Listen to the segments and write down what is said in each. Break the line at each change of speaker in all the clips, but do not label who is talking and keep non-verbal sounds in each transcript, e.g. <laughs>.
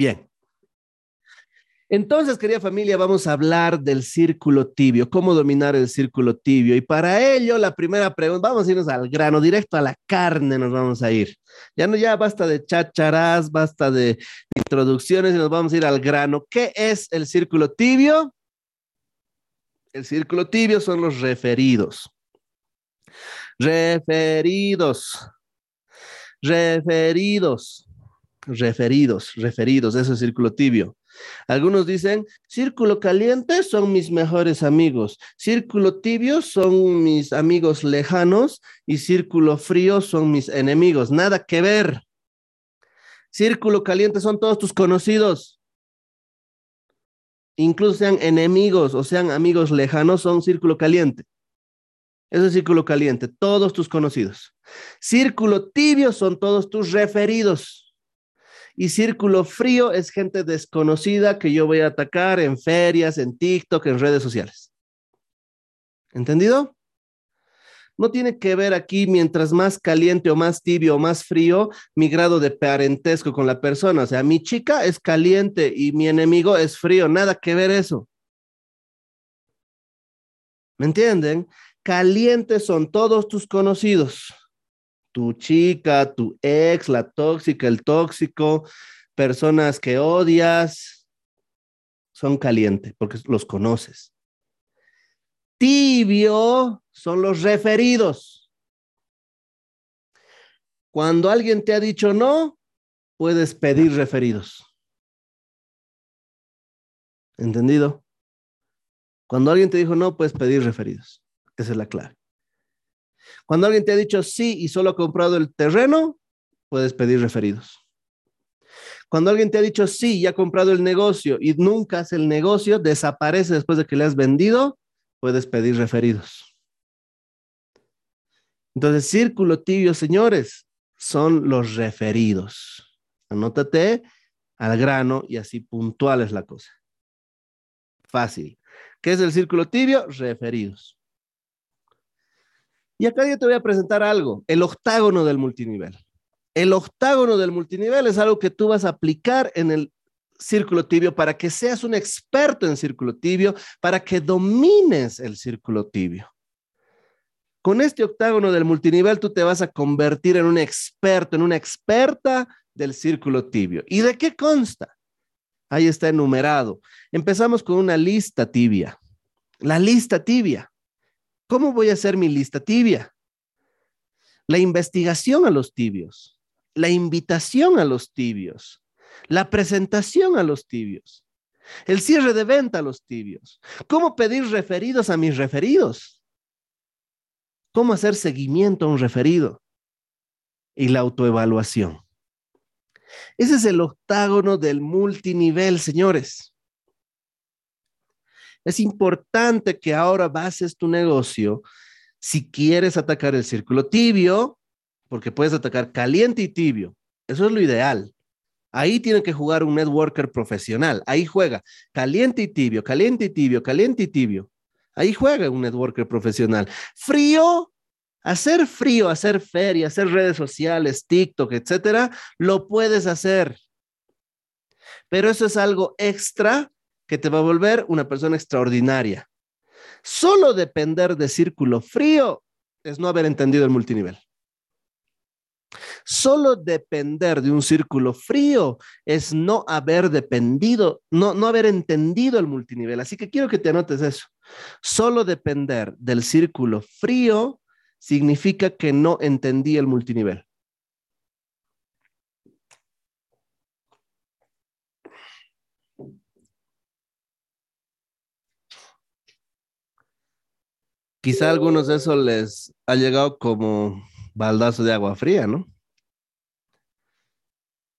Bien. Entonces, querida familia, vamos a hablar del círculo tibio, cómo dominar el círculo tibio. Y para ello, la primera pregunta, vamos a irnos al grano, directo a la carne nos vamos a ir. Ya no, ya basta de chacharás, basta de introducciones y nos vamos a ir al grano. ¿Qué es el círculo tibio? El círculo tibio son los referidos. Referidos. Referidos. Referidos, referidos, eso es círculo tibio. Algunos dicen, círculo caliente son mis mejores amigos, círculo tibio son mis amigos lejanos y círculo frío son mis enemigos. Nada que ver. Círculo caliente son todos tus conocidos. Incluso sean enemigos o sean amigos lejanos, son círculo caliente. Eso es círculo caliente, todos tus conocidos. Círculo tibio son todos tus referidos. Y círculo frío es gente desconocida que yo voy a atacar en ferias, en TikTok, en redes sociales. ¿Entendido? No tiene que ver aquí, mientras más caliente o más tibio o más frío, mi grado de parentesco con la persona. O sea, mi chica es caliente y mi enemigo es frío. Nada que ver eso. ¿Me entienden? Calientes son todos tus conocidos tu chica, tu ex, la tóxica, el tóxico, personas que odias, son calientes porque los conoces. Tibio son los referidos. Cuando alguien te ha dicho no, puedes pedir referidos. ¿Entendido? Cuando alguien te dijo no, puedes pedir referidos. Esa es la clave. Cuando alguien te ha dicho sí y solo ha comprado el terreno, puedes pedir referidos. Cuando alguien te ha dicho sí y ha comprado el negocio y nunca hace el negocio, desaparece después de que le has vendido, puedes pedir referidos. Entonces, círculo tibio, señores, son los referidos. Anótate al grano y así puntual es la cosa. Fácil. ¿Qué es el círculo tibio? Referidos. Y acá yo te voy a presentar algo, el octágono del multinivel. El octágono del multinivel es algo que tú vas a aplicar en el círculo tibio para que seas un experto en círculo tibio, para que domines el círculo tibio. Con este octágono del multinivel tú te vas a convertir en un experto, en una experta del círculo tibio. ¿Y de qué consta? Ahí está enumerado. Empezamos con una lista tibia. La lista tibia. ¿Cómo voy a hacer mi lista tibia? La investigación a los tibios, la invitación a los tibios, la presentación a los tibios, el cierre de venta a los tibios, cómo pedir referidos a mis referidos, cómo hacer seguimiento a un referido y la autoevaluación. Ese es el octágono del multinivel, señores. Es importante que ahora bases tu negocio si quieres atacar el círculo tibio, porque puedes atacar caliente y tibio. Eso es lo ideal. Ahí tiene que jugar un networker profesional. Ahí juega caliente y tibio, caliente y tibio, caliente y tibio. Ahí juega un networker profesional. Frío, hacer frío, hacer feria, hacer redes sociales, TikTok, etcétera, lo puedes hacer. Pero eso es algo extra que te va a volver una persona extraordinaria. Solo depender de círculo frío es no haber entendido el multinivel. Solo depender de un círculo frío es no haber dependido, no, no haber entendido el multinivel. Así que quiero que te anotes eso. Solo depender del círculo frío significa que no entendí el multinivel. Quizá a algunos de esos les ha llegado como baldazo de agua fría, ¿no?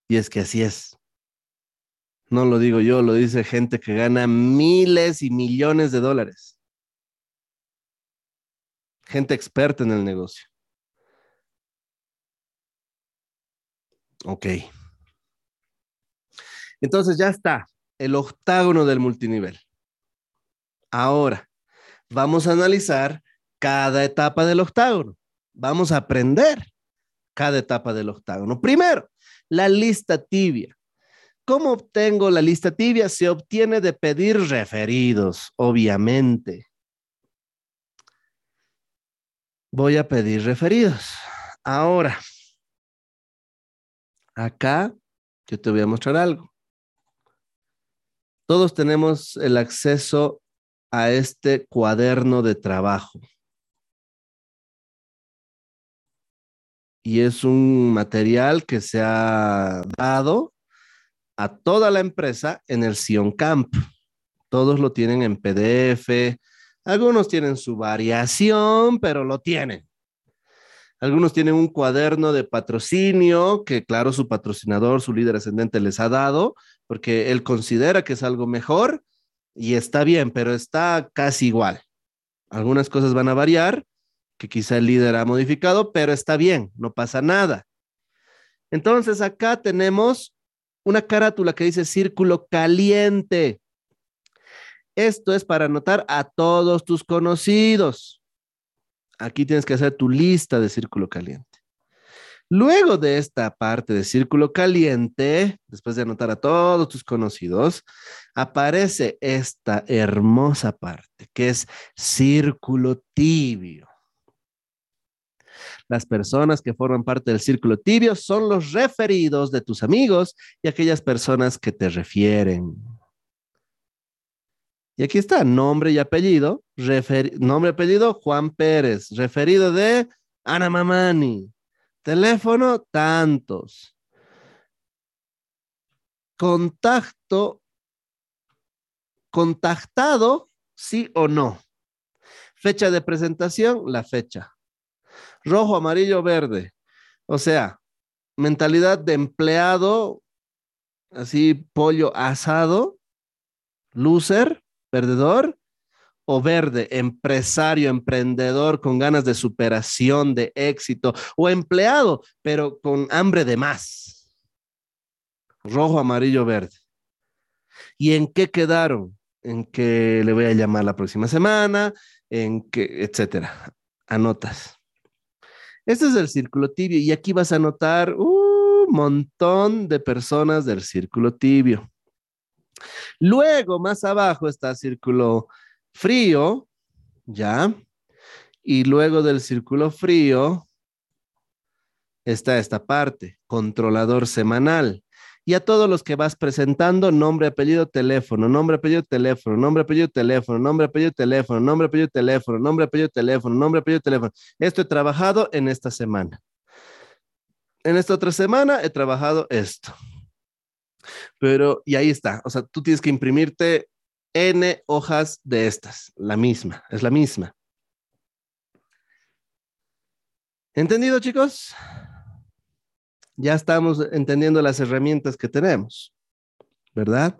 Y es que así es. No lo digo yo, lo dice gente que gana miles y millones de dólares. Gente experta en el negocio. Ok. Entonces ya está, el octágono del multinivel. Ahora, vamos a analizar cada etapa del octágono. Vamos a aprender cada etapa del octágono. Primero, la lista tibia. ¿cómo obtengo la lista tibia? Se obtiene de pedir referidos, obviamente. Voy a pedir referidos. Ahora, acá yo te voy a mostrar algo. Todos tenemos el acceso a este cuaderno de trabajo. Y es un material que se ha dado a toda la empresa en el Sion Camp. Todos lo tienen en PDF. Algunos tienen su variación, pero lo tienen. Algunos tienen un cuaderno de patrocinio que, claro, su patrocinador, su líder ascendente les ha dado, porque él considera que es algo mejor y está bien, pero está casi igual. Algunas cosas van a variar, que quizá el líder ha modificado, pero está bien, no pasa nada. Entonces acá tenemos una carátula que dice círculo caliente. Esto es para anotar a todos tus conocidos. Aquí tienes que hacer tu lista de círculo caliente. Luego de esta parte de círculo caliente, después de anotar a todos tus conocidos, aparece esta hermosa parte que es círculo tibio. Las personas que forman parte del círculo tibio son los referidos de tus amigos y aquellas personas que te refieren. Y aquí está, nombre y apellido. nombre y apellido, Juan Pérez. Referido de Ana Mamani. Teléfono, tantos. Contacto, contactado, sí o no. Fecha de presentación, la fecha. Rojo, amarillo, verde. O sea, mentalidad de empleado, así pollo asado, loser, perdedor, verde, empresario, emprendedor con ganas de superación, de éxito, o empleado, pero con hambre de más. Rojo, amarillo, verde. ¿Y en qué quedaron? En que le voy a llamar la próxima semana, en que, etcétera. Anotas. Este es el círculo tibio y aquí vas a anotar un montón de personas del círculo tibio. Luego, más abajo está círculo frío, ¿ya? Y luego del círculo frío está esta parte, controlador semanal. Y a todos los que vas presentando, nombre, apellido, teléfono, nombre, apellido, teléfono, nombre, apellido, teléfono, nombre, apellido, teléfono, nombre, apellido, teléfono, nombre, apellido, teléfono, nombre, apellido, teléfono. Esto he trabajado en esta semana. En esta otra semana he trabajado esto. Pero, y ahí está. O sea, tú tienes que imprimirte N hojas de estas, la misma, es la misma. ¿Entendido, chicos? Ya estamos entendiendo las herramientas que tenemos, ¿verdad?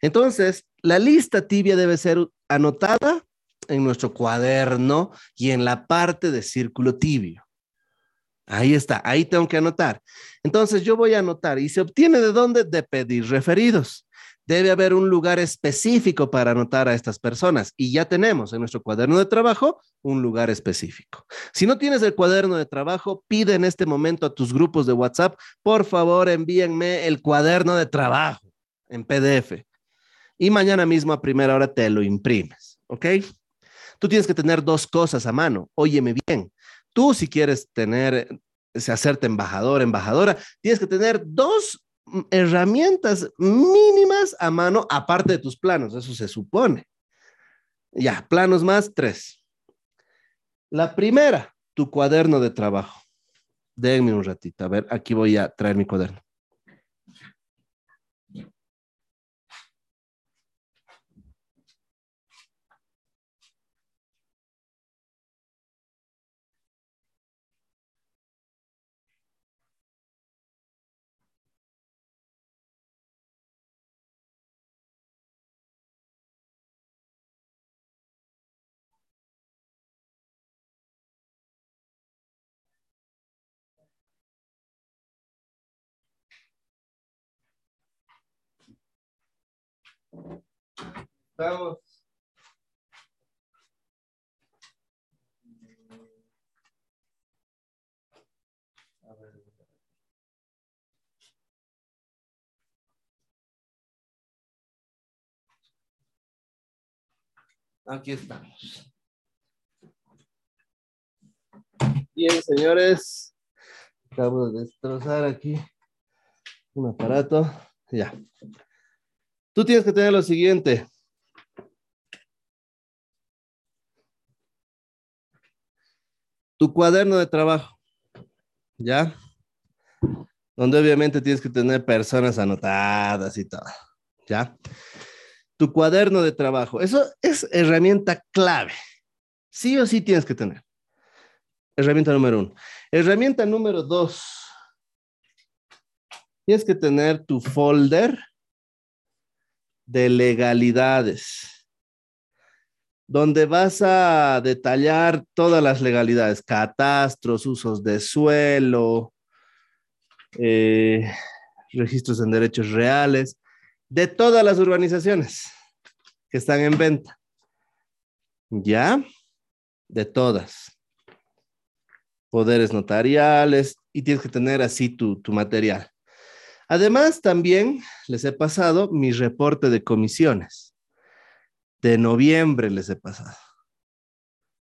Entonces, la lista tibia debe ser anotada en nuestro cuaderno y en la parte de círculo tibio. Ahí está, ahí tengo que anotar. Entonces yo voy a anotar y se obtiene de dónde? De pedir referidos debe haber un lugar específico para anotar a estas personas y ya tenemos en nuestro cuaderno de trabajo un lugar específico. Si no tienes el cuaderno de trabajo, pide en este momento a tus grupos de WhatsApp, por favor envíenme el cuaderno de trabajo en PDF y mañana mismo a primera hora te lo imprimes, ¿ok? Tú tienes que tener dos cosas a mano. Óyeme bien. Tú si quieres tener, hacerte embajador, embajadora, tienes que tener dos herramientas mínimas a mano, aparte de tus planos, eso se supone. Ya, planos más, tres. La primera, tu cuaderno de trabajo. Denme un ratito, a ver, aquí voy a traer mi cuaderno. Vamos. Aquí estamos. Bien, señores. Acabo de destrozar aquí un aparato. Ya. Tú tienes que tener lo siguiente. Tu cuaderno de trabajo. ¿Ya? Donde obviamente tienes que tener personas anotadas y todo. ¿Ya? Tu cuaderno de trabajo. Eso es herramienta clave. Sí o sí tienes que tener. Herramienta número uno. Herramienta número dos. Tienes que tener tu folder de legalidades, donde vas a detallar todas las legalidades, catastros, usos de suelo, eh, registros en derechos reales, de todas las urbanizaciones que están en venta. ¿Ya? De todas. Poderes notariales y tienes que tener así tu, tu material. Además, también les he pasado mi reporte de comisiones. De noviembre les he pasado.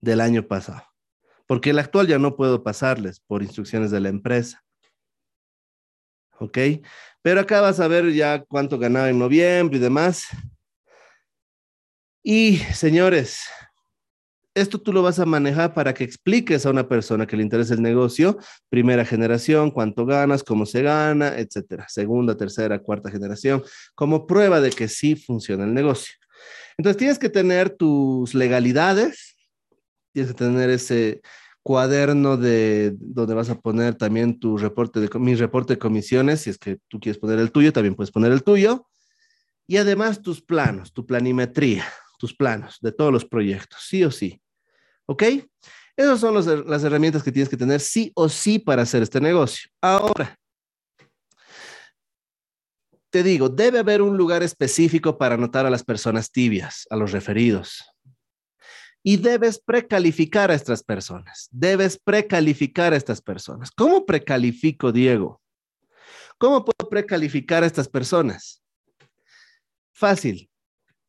Del año pasado. Porque el actual ya no puedo pasarles por instrucciones de la empresa. ¿Ok? Pero acá vas a ver ya cuánto ganaba en noviembre y demás. Y señores, esto tú lo vas a manejar para que expliques a una persona que le interesa el negocio, primera generación, cuánto ganas, cómo se gana, etcétera. Segunda, tercera, cuarta generación, como prueba de que sí funciona el negocio. Entonces tienes que tener tus legalidades, tienes que tener ese cuaderno de donde vas a poner también tu reporte de mi reporte de comisiones, si es que tú quieres poner el tuyo, también puedes poner el tuyo. Y además tus planos, tu planimetría, tus planos de todos los proyectos, sí o sí. ¿Ok? Esas son las herramientas que tienes que tener sí o sí para hacer este negocio. Ahora, te digo, debe haber un lugar específico para anotar a las personas tibias, a los referidos. Y debes precalificar a estas personas. Debes precalificar a estas personas. ¿Cómo precalifico, Diego? ¿Cómo puedo precalificar a estas personas? Fácil.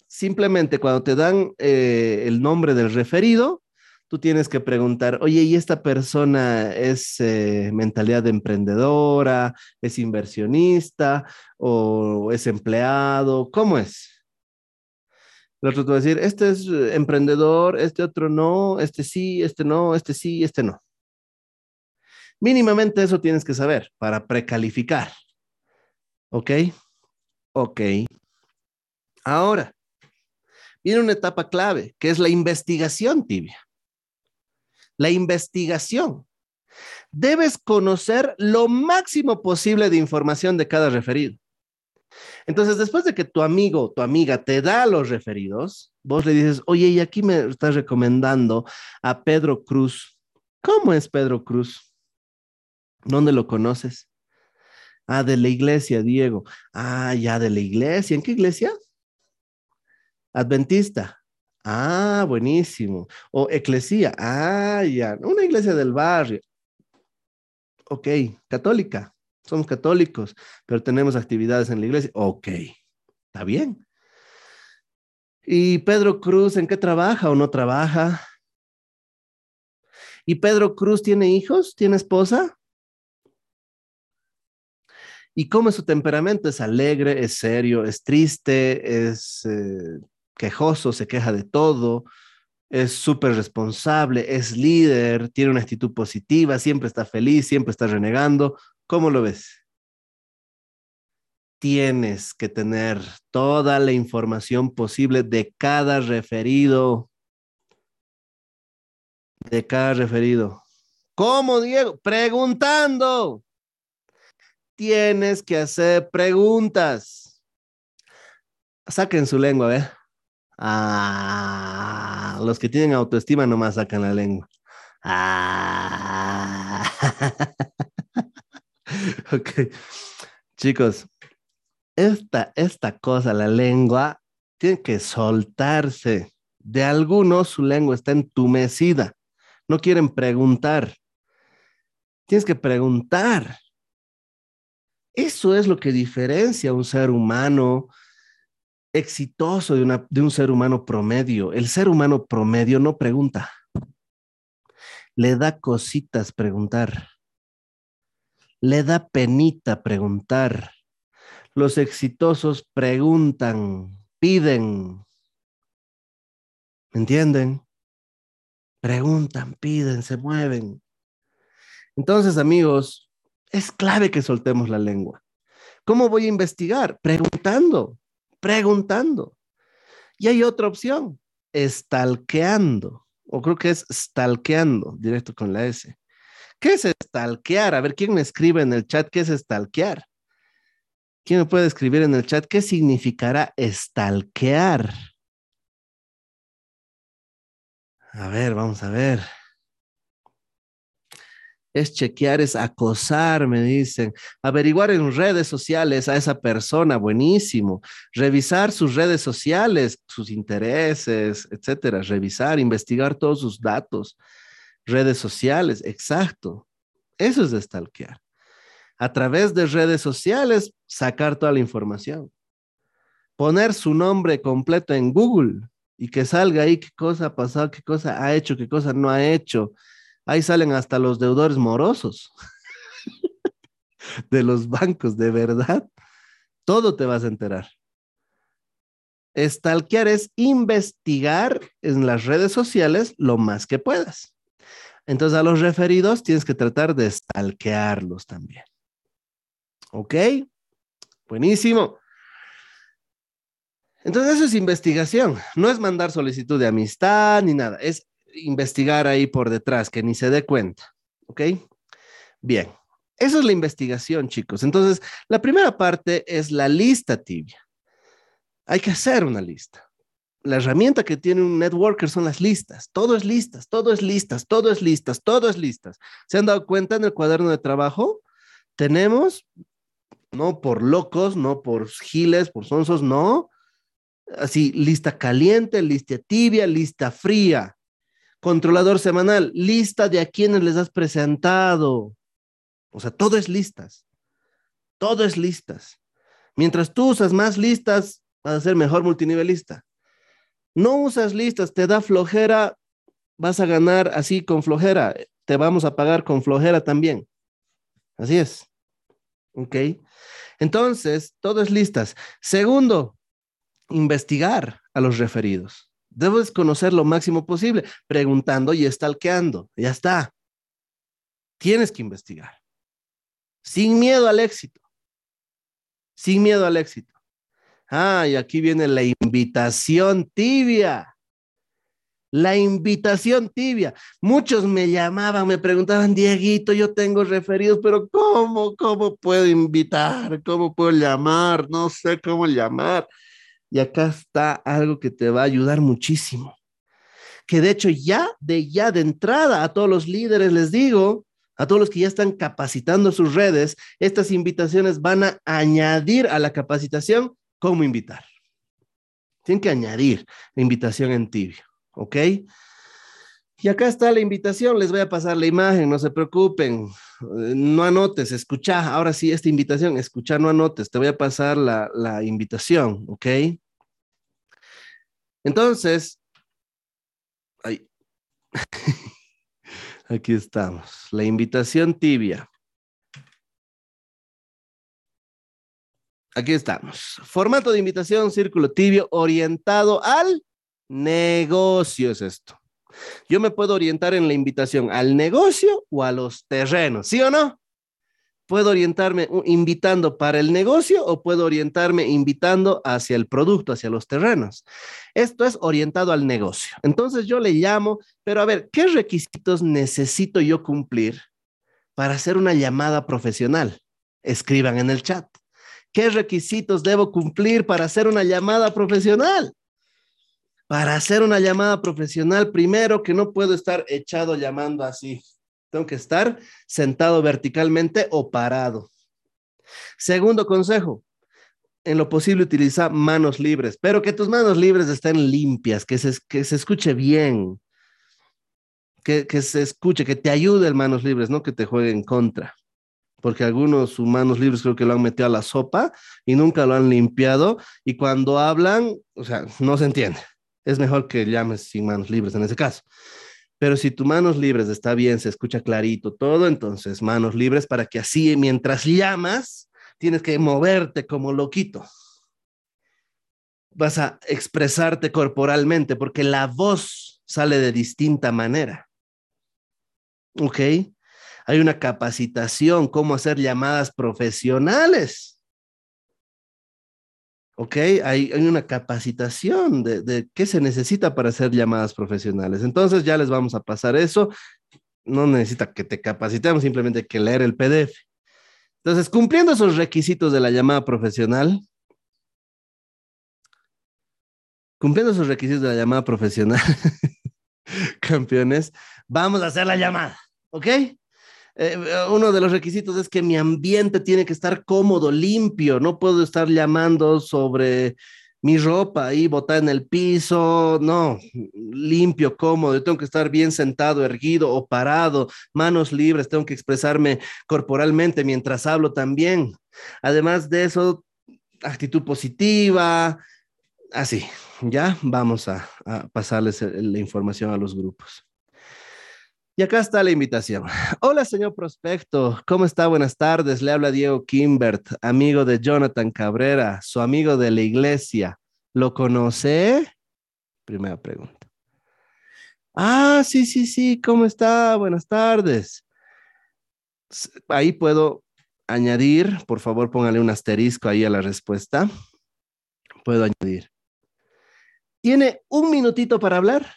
Simplemente cuando te dan eh, el nombre del referido, tú tienes que preguntar, oye, ¿y esta persona es eh, mentalidad de emprendedora, es inversionista o es empleado? ¿Cómo es? El otro te va a decir, este es eh, emprendedor, este otro no, este sí, este no, este sí, este no. Mínimamente eso tienes que saber para precalificar. ¿Ok? Ok. Ahora, viene una etapa clave, que es la investigación tibia la investigación. Debes conocer lo máximo posible de información de cada referido. Entonces, después de que tu amigo, tu amiga te da los referidos, vos le dices, oye, y aquí me estás recomendando a Pedro Cruz. ¿Cómo es Pedro Cruz? ¿Dónde lo conoces? Ah, de la iglesia, Diego. Ah, ya de la iglesia. ¿En qué iglesia? Adventista. Ah, buenísimo. O eclesía. Ah, ya. Una iglesia del barrio. Ok, católica. Somos católicos, pero tenemos actividades en la iglesia. Ok, está bien. ¿Y Pedro Cruz en qué trabaja o no trabaja? ¿Y Pedro Cruz tiene hijos? ¿Tiene esposa? ¿Y cómo es su temperamento? ¿Es alegre? ¿Es serio? ¿Es triste? ¿Es eh, quejoso, se queja de todo, es súper responsable, es líder, tiene una actitud positiva, siempre está feliz, siempre está renegando. ¿Cómo lo ves? Tienes que tener toda la información posible de cada referido. De cada referido. ¿Cómo, Diego? Preguntando. Tienes que hacer preguntas. Saquen su lengua, ¿ve? Ah, los que tienen autoestima nomás sacan la lengua. Ah. <laughs> ok. Chicos, esta, esta cosa, la lengua, tiene que soltarse. De algunos su lengua está entumecida. No quieren preguntar. Tienes que preguntar. Eso es lo que diferencia a un ser humano exitoso de, una, de un ser humano promedio. El ser humano promedio no pregunta. Le da cositas preguntar. Le da penita preguntar. Los exitosos preguntan, piden. ¿Me entienden? Preguntan, piden, se mueven. Entonces, amigos, es clave que soltemos la lengua. ¿Cómo voy a investigar? Preguntando, preguntando. Y hay otra opción, estalqueando, o creo que es stalkeando, directo con la S. ¿Qué es stalkear? A ver, ¿quién me escribe en el chat qué es stalkear? ¿Quién me puede escribir en el chat qué significará stalkear? A ver, vamos a ver es chequear, es acosar, me dicen. Averiguar en redes sociales a esa persona, buenísimo. Revisar sus redes sociales, sus intereses, etcétera. Revisar, investigar todos sus datos. Redes sociales, exacto. Eso es stalkear. A través de redes sociales, sacar toda la información. Poner su nombre completo en Google y que salga ahí qué cosa ha pasado, qué cosa ha hecho, qué cosa no ha hecho Ahí salen hasta los deudores morosos <laughs> de los bancos, de verdad. Todo te vas a enterar. Estalquear es investigar en las redes sociales lo más que puedas. Entonces a los referidos tienes que tratar de stalkearlos también. ¿Ok? Buenísimo. Entonces eso es investigación, no es mandar solicitud de amistad ni nada, es investigar ahí por detrás, que ni se dé cuenta. ¿Ok? Bien, esa es la investigación, chicos. Entonces, la primera parte es la lista tibia. Hay que hacer una lista. La herramienta que tiene un networker son las listas. Todo es listas, todo es listas, todo es listas, todo es listas. ¿Se han dado cuenta en el cuaderno de trabajo? Tenemos, no por locos, no por giles, por sonsos, no. Así, lista caliente, lista tibia, lista fría. Controlador semanal, lista de a quienes les has presentado. O sea, todo es listas. Todo es listas. Mientras tú usas más listas, vas a ser mejor multinivelista. No usas listas, te da flojera, vas a ganar así con flojera. Te vamos a pagar con flojera también. Así es. ¿Ok? Entonces, todo es listas. Segundo, investigar a los referidos. Debes conocer lo máximo posible, preguntando y estalqueando. Ya está. Tienes que investigar. Sin miedo al éxito. Sin miedo al éxito. Ah, y aquí viene la invitación tibia. La invitación tibia. Muchos me llamaban, me preguntaban, Dieguito, yo tengo referidos, pero ¿cómo? ¿Cómo puedo invitar? ¿Cómo puedo llamar? No sé cómo llamar. Y acá está algo que te va a ayudar muchísimo. Que de hecho ya de ya de entrada a todos los líderes les digo, a todos los que ya están capacitando sus redes, estas invitaciones van a añadir a la capacitación cómo invitar. Tienen que añadir la invitación en tibio, ¿ok? Y acá está la invitación, les voy a pasar la imagen, no se preocupen, no anotes, escucha, ahora sí, esta invitación, escucha, no anotes, te voy a pasar la, la invitación, ¿ok? Entonces, <laughs> aquí estamos, la invitación tibia. Aquí estamos. Formato de invitación, círculo tibio, orientado al negocio es esto. Yo me puedo orientar en la invitación al negocio o a los terrenos, ¿sí o no? Puedo orientarme invitando para el negocio o puedo orientarme invitando hacia el producto, hacia los terrenos. Esto es orientado al negocio. Entonces yo le llamo, pero a ver, ¿qué requisitos necesito yo cumplir para hacer una llamada profesional? Escriban en el chat. ¿Qué requisitos debo cumplir para hacer una llamada profesional? Para hacer una llamada profesional, primero que no puedo estar echado llamando así. Tengo que estar sentado verticalmente o parado. Segundo consejo, en lo posible utiliza manos libres, pero que tus manos libres estén limpias, que se, que se escuche bien, que, que se escuche, que te ayude el manos libres, no que te juegue en contra. porque algunos humanos libres creo que lo han metido a la sopa y nunca lo han limpiado y cuando hablan, o sea, no se entiende. Es mejor que llames sin manos libres en ese caso. Pero si tu manos libres está bien, se escucha clarito todo, entonces manos libres para que así mientras llamas, tienes que moverte como loquito. Vas a expresarte corporalmente porque la voz sale de distinta manera. ¿Ok? hay una capacitación, cómo hacer llamadas profesionales. ¿Ok? Hay, una capacitación de, de, qué se necesita para hacer llamadas profesionales. Entonces ya les vamos a pasar eso. No necesita que te capacitemos, simplemente hay que leer el PDF. Entonces, cumpliendo esos requisitos de la llamada profesional, cumpliendo esos requisitos de la llamada profesional, <laughs> campeones, vamos a hacer la llamada, ¿ok? Eh, uno de los requisitos es que mi ambiente tiene que estar cómodo, limpio. No puedo estar llamando sobre mi ropa ahí botada en el piso. No, limpio, cómodo. tengo que estar bien sentado, erguido o parado, manos libres. Tengo que expresarme corporalmente mientras hablo también. Además de eso, actitud positiva. Así, ya vamos a pasarles la información a los grupos. Y acá está la invitación. Hola, señor prospecto. ¿Cómo está? Buenas tardes. Le habla Diego Kimbert, amigo de Jonathan Cabrera, su amigo de la iglesia. ¿Lo conoce? Primera pregunta. Ah, sí, sí, sí. ¿Cómo está? Buenas tardes. Ahí puedo añadir, por favor, póngale un asterisco ahí a la respuesta. Puedo añadir. ¿Tiene un minutito para hablar?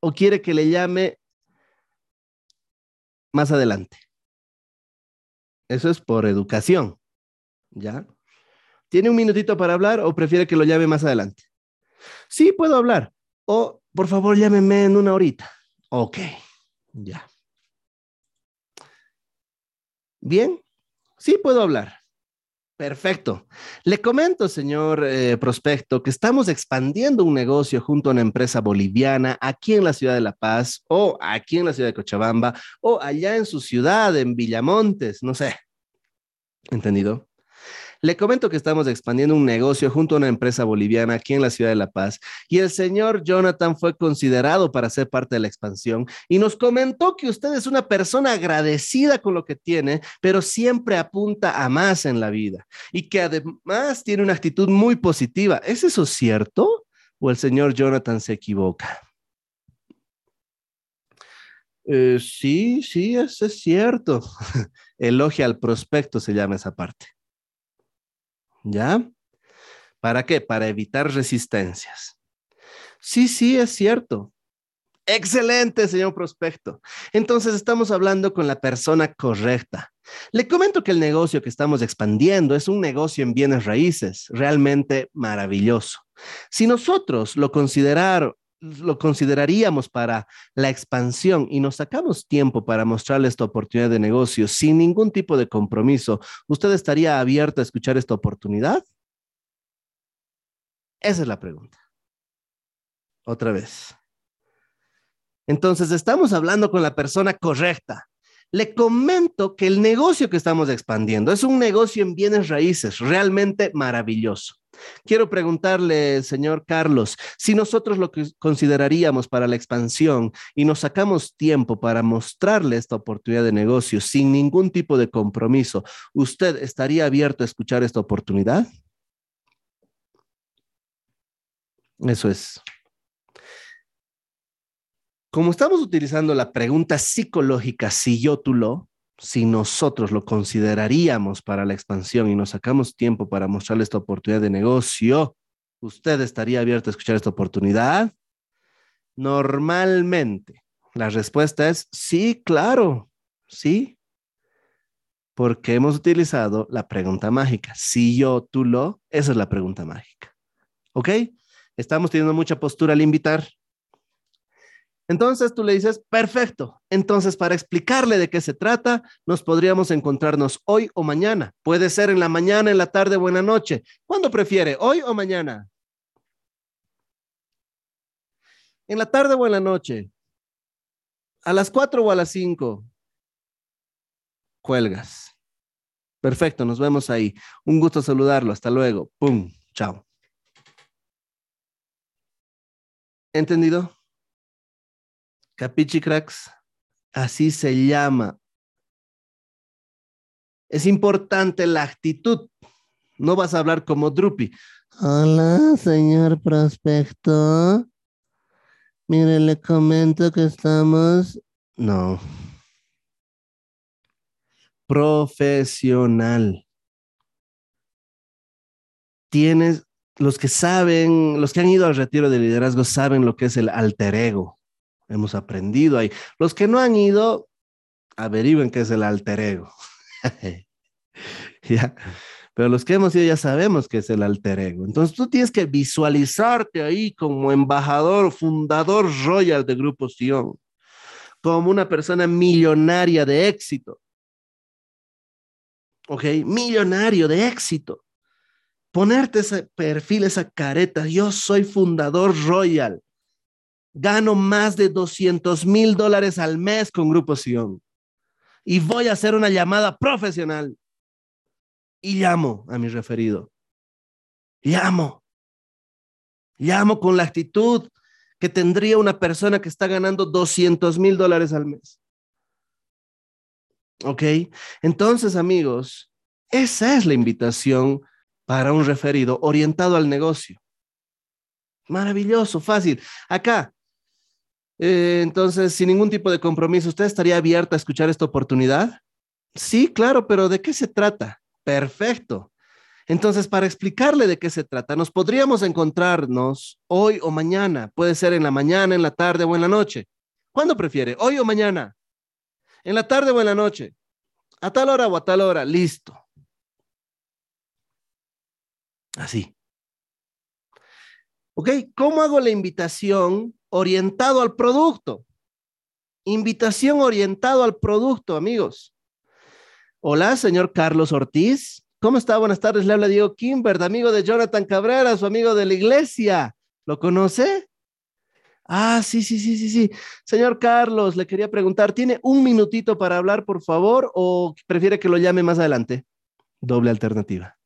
¿O quiere que le llame más adelante. Eso es por educación. ¿Ya? ¿Tiene un minutito para hablar o prefiere que lo llame más adelante? Sí, puedo hablar. O, por favor, llámeme en una horita. Ok, ya. Bien, sí puedo hablar. Perfecto. Le comento, señor eh, prospecto, que estamos expandiendo un negocio junto a una empresa boliviana aquí en la ciudad de La Paz o aquí en la ciudad de Cochabamba o allá en su ciudad, en Villamontes, no sé. ¿Entendido? Le comento que estamos expandiendo un negocio junto a una empresa boliviana aquí en la ciudad de La Paz y el señor Jonathan fue considerado para ser parte de la expansión y nos comentó que usted es una persona agradecida con lo que tiene, pero siempre apunta a más en la vida y que además tiene una actitud muy positiva. ¿Es eso cierto o el señor Jonathan se equivoca? Eh, sí, sí, eso es cierto. <laughs> Elogia al prospecto se llama esa parte. ¿Ya? ¿Para qué? Para evitar resistencias. Sí, sí, es cierto. Excelente, señor prospecto. Entonces estamos hablando con la persona correcta. Le comento que el negocio que estamos expandiendo es un negocio en bienes raíces, realmente maravilloso. Si nosotros lo considerar, lo consideraríamos para la expansión y nos sacamos tiempo para mostrarle esta oportunidad de negocio sin ningún tipo de compromiso, ¿usted estaría abierto a escuchar esta oportunidad? Esa es la pregunta. Otra vez. Entonces, estamos hablando con la persona correcta. Le comento que el negocio que estamos expandiendo es un negocio en bienes raíces realmente maravilloso. Quiero preguntarle, señor Carlos, si nosotros lo que consideraríamos para la expansión y nos sacamos tiempo para mostrarle esta oportunidad de negocio sin ningún tipo de compromiso, ¿usted estaría abierto a escuchar esta oportunidad? Eso es. Como estamos utilizando la pregunta psicológica si yo tú lo, si nosotros lo consideraríamos para la expansión y nos sacamos tiempo para mostrarle esta oportunidad de negocio, ¿usted estaría abierto a escuchar esta oportunidad? Normalmente, la respuesta es sí, claro, sí, porque hemos utilizado la pregunta mágica. Si yo, tú lo, esa es la pregunta mágica. ¿Ok? Estamos teniendo mucha postura al invitar. Entonces tú le dices, perfecto. Entonces, para explicarle de qué se trata, nos podríamos encontrarnos hoy o mañana. Puede ser en la mañana, en la tarde o en la noche. ¿Cuándo prefiere? ¿Hoy o mañana? ¿En la tarde o en la noche? ¿A las cuatro o a las cinco? cuelgas. Perfecto, nos vemos ahí. Un gusto saludarlo. Hasta luego. Pum, chao. ¿Entendido? Capichi cracks. Así se llama. Es importante la actitud. No vas a hablar como Drupi. Hola, señor prospecto. Mire, le comento que estamos. No. Profesional. Tienes, los que saben, los que han ido al retiro de liderazgo saben lo que es el alter ego. Hemos aprendido ahí. Los que no han ido, averigüen qué es el alter ego. <laughs> Pero los que hemos ido ya sabemos que es el alter ego. Entonces tú tienes que visualizarte ahí como embajador, fundador royal de Grupo Sion, como una persona millonaria de éxito. ¿Ok? Millonario de éxito. Ponerte ese perfil, esa careta. Yo soy fundador royal. Gano más de 200 mil dólares al mes con Grupo Sion. Y voy a hacer una llamada profesional y llamo a mi referido. Llamo. Llamo con la actitud que tendría una persona que está ganando 200 mil dólares al mes. ¿Ok? Entonces, amigos, esa es la invitación para un referido orientado al negocio. Maravilloso, fácil. Acá. Eh, entonces, sin ningún tipo de compromiso, ¿usted estaría abierta a escuchar esta oportunidad? Sí, claro, pero ¿de qué se trata? Perfecto. Entonces, para explicarle de qué se trata, nos podríamos encontrarnos hoy o mañana. Puede ser en la mañana, en la tarde o en la noche. ¿Cuándo prefiere? ¿Hoy o mañana? ¿En la tarde o en la noche? ¿A tal hora o a tal hora? Listo. Así. ¿Ok? ¿Cómo hago la invitación orientado al producto? Invitación orientado al producto, amigos. Hola, señor Carlos Ortiz. ¿Cómo está? Buenas tardes. Le habla Diego Kimbert, amigo de Jonathan Cabrera, su amigo de la iglesia. ¿Lo conoce? Ah, sí, sí, sí, sí, sí. Señor Carlos, le quería preguntar, ¿tiene un minutito para hablar, por favor, o prefiere que lo llame más adelante? Doble alternativa.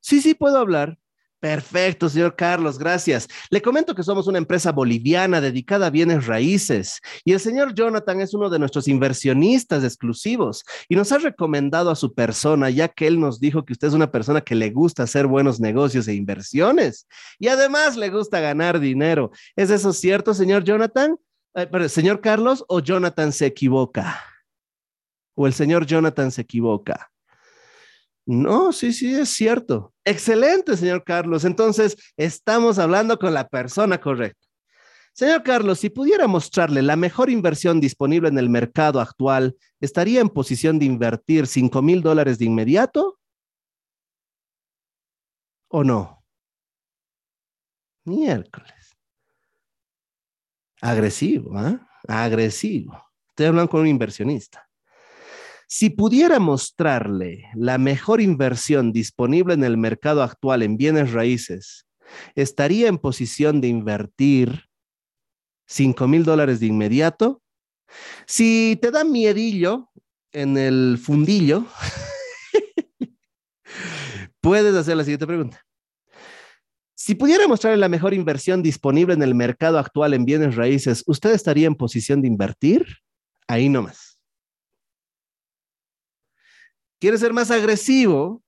Sí, sí, puedo hablar. Perfecto, señor Carlos, gracias. Le comento que somos una empresa boliviana dedicada a bienes raíces y el señor Jonathan es uno de nuestros inversionistas exclusivos y nos ha recomendado a su persona ya que él nos dijo que usted es una persona que le gusta hacer buenos negocios e inversiones y además le gusta ganar dinero. ¿Es eso cierto, señor Jonathan? Eh, señor Carlos o Jonathan se equivoca? ¿O el señor Jonathan se equivoca? No, sí, sí, es cierto. Excelente, señor Carlos. Entonces, estamos hablando con la persona correcta. Señor Carlos, si pudiera mostrarle la mejor inversión disponible en el mercado actual, ¿estaría en posición de invertir 5 mil dólares de inmediato? ¿O no? Miércoles. Agresivo, ¿ah? Agresivo. Estoy hablando con un inversionista. Si pudiera mostrarle la mejor inversión disponible en el mercado actual en bienes raíces, ¿estaría en posición de invertir 5 mil dólares de inmediato? Si te da miedillo en el fundillo, <laughs> puedes hacer la siguiente pregunta. Si pudiera mostrarle la mejor inversión disponible en el mercado actual en bienes raíces, ¿usted estaría en posición de invertir? Ahí nomás. ¿Quiere ser más agresivo?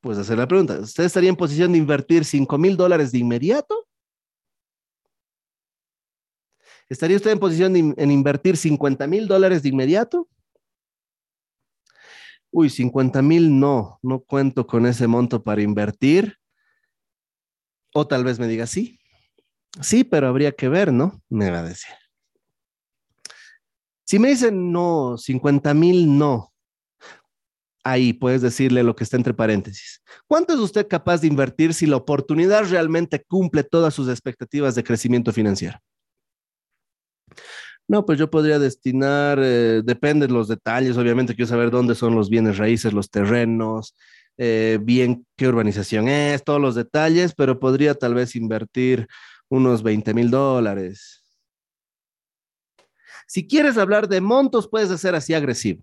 Pues hacer la pregunta. ¿Usted estaría en posición de invertir 5 mil dólares de inmediato? ¿Estaría usted en posición de en invertir 50 mil dólares de inmediato? Uy, 50 mil no, no cuento con ese monto para invertir. O tal vez me diga sí. Sí, pero habría que ver, ¿no? Me va a decir. Si me dicen no, 50 mil no, ahí puedes decirle lo que está entre paréntesis. ¿Cuánto es usted capaz de invertir si la oportunidad realmente cumple todas sus expectativas de crecimiento financiero? No, pues yo podría destinar, eh, depende de los detalles, obviamente quiero saber dónde son los bienes raíces, los terrenos, eh, bien qué urbanización es, todos los detalles, pero podría tal vez invertir unos 20 mil dólares. Si quieres hablar de montos, puedes hacer así agresivo.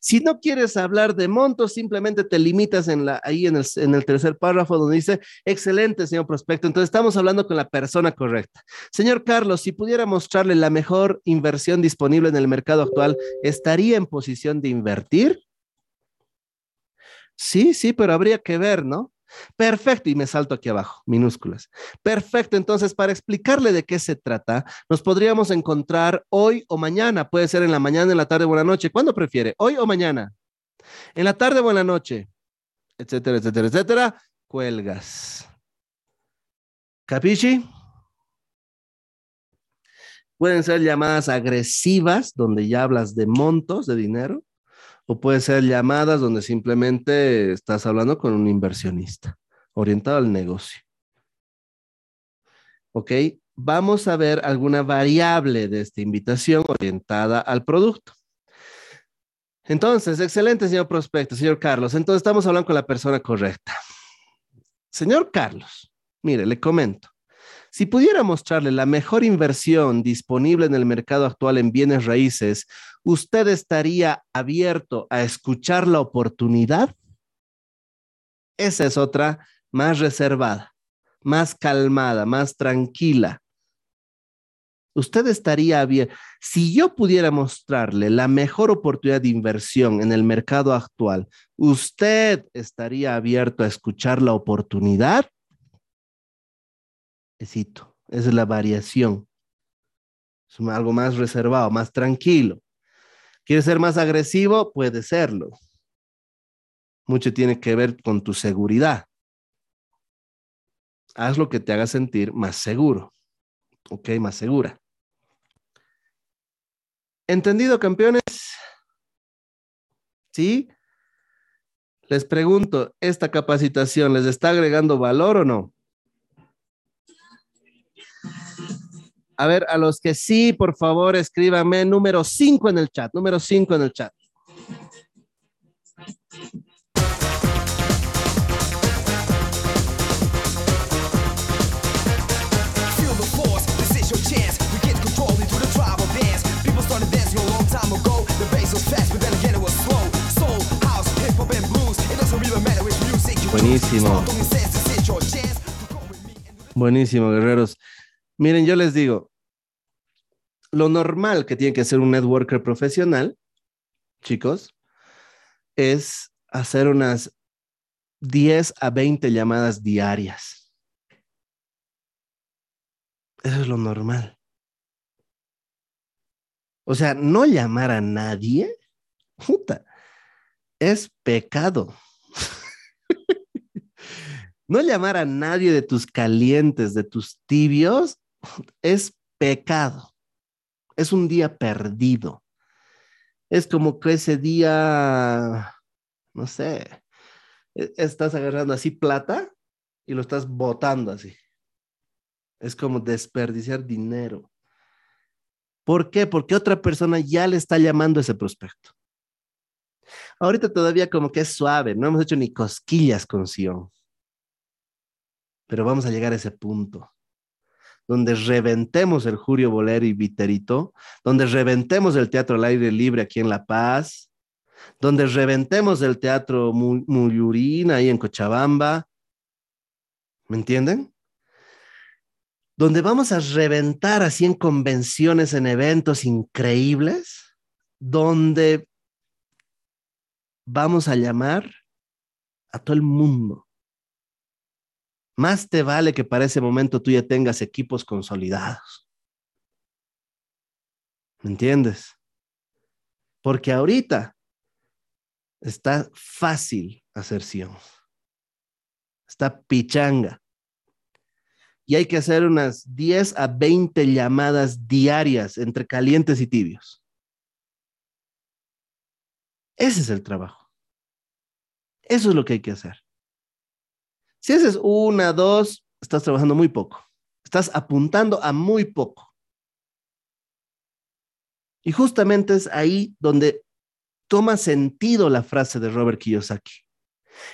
Si no quieres hablar de montos, simplemente te limitas en la, ahí en el, en el tercer párrafo donde dice, excelente, señor prospecto. Entonces estamos hablando con la persona correcta. Señor Carlos, si pudiera mostrarle la mejor inversión disponible en el mercado actual, ¿estaría en posición de invertir? Sí, sí, pero habría que ver, ¿no? Perfecto, y me salto aquí abajo, minúsculas. Perfecto, entonces para explicarle de qué se trata, nos podríamos encontrar hoy o mañana, puede ser en la mañana, en la tarde o en la noche. ¿Cuándo prefiere? ¿Hoy o mañana? En la tarde o en la noche, etcétera, etcétera, etcétera. Cuelgas. ¿Capichi? Pueden ser llamadas agresivas, donde ya hablas de montos de dinero o puede ser llamadas donde simplemente estás hablando con un inversionista orientado al negocio. ¿Ok? Vamos a ver alguna variable de esta invitación orientada al producto. Entonces, excelente, señor prospecto, señor Carlos. Entonces, estamos hablando con la persona correcta. Señor Carlos, mire, le comento. Si pudiera mostrarle la mejor inversión disponible en el mercado actual en bienes raíces, ¿usted estaría abierto a escuchar la oportunidad? Esa es otra más reservada, más calmada, más tranquila. Usted estaría abierto. Si yo pudiera mostrarle la mejor oportunidad de inversión en el mercado actual, ¿usted estaría abierto a escuchar la oportunidad? esa es la variación. Es algo más reservado, más tranquilo. ¿Quieres ser más agresivo? Puede serlo. Mucho tiene que ver con tu seguridad. Haz lo que te haga sentir más seguro. Ok, más segura. ¿Entendido, campeones? ¿Sí? Les pregunto, ¿esta capacitación les está agregando valor o no? A ver, a los que sí, por favor, escríbame número 5 en el chat, número 5 en el chat. Buenísimo. Buenísimo, guerreros. Miren, yo les digo, lo normal que tiene que ser un networker profesional, chicos, es hacer unas 10 a 20 llamadas diarias. Eso es lo normal. O sea, no llamar a nadie, puta, es pecado. <laughs> no llamar a nadie de tus calientes, de tus tibios, es pecado. Es un día perdido. Es como que ese día, no sé, e, estás agarrando así plata y lo estás botando así. Es como desperdiciar dinero. ¿Por qué? Porque otra persona ya le está llamando ese prospecto. Ahorita todavía como que es suave, no hemos hecho ni cosquillas con Sion. Pero vamos a llegar a ese punto donde reventemos el Julio Bolero y Viterito, donde reventemos el Teatro al Aire Libre aquí en La Paz, donde reventemos el Teatro Muyurina ahí en Cochabamba. ¿Me entienden? Donde vamos a reventar así en convenciones, en eventos increíbles, donde vamos a llamar a todo el mundo más te vale que para ese momento tú ya tengas equipos consolidados. ¿Me entiendes? Porque ahorita está fácil hacer Sion. Está pichanga. Y hay que hacer unas 10 a 20 llamadas diarias entre calientes y tibios. Ese es el trabajo. Eso es lo que hay que hacer. Si haces una, dos, estás trabajando muy poco. Estás apuntando a muy poco. Y justamente es ahí donde toma sentido la frase de Robert Kiyosaki.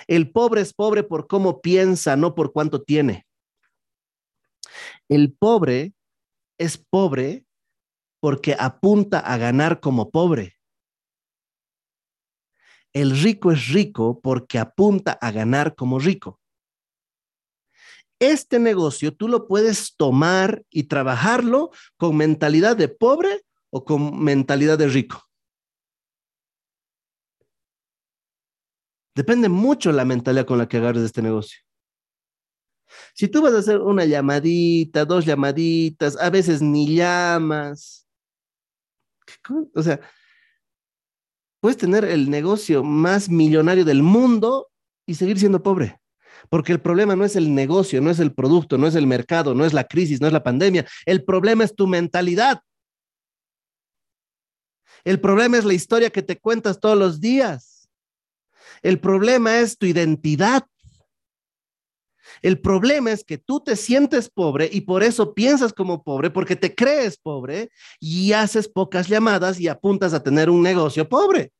El pobre es pobre por cómo piensa, no por cuánto tiene. El pobre es pobre porque apunta a ganar como pobre. El rico es rico porque apunta a ganar como rico. Este negocio tú lo puedes tomar y trabajarlo con mentalidad de pobre o con mentalidad de rico. Depende mucho la mentalidad con la que agarres este negocio. Si tú vas a hacer una llamadita, dos llamaditas, a veces ni llamas. O sea, puedes tener el negocio más millonario del mundo y seguir siendo pobre. Porque el problema no es el negocio, no es el producto, no es el mercado, no es la crisis, no es la pandemia. El problema es tu mentalidad. El problema es la historia que te cuentas todos los días. El problema es tu identidad. El problema es que tú te sientes pobre y por eso piensas como pobre, porque te crees pobre y haces pocas llamadas y apuntas a tener un negocio pobre.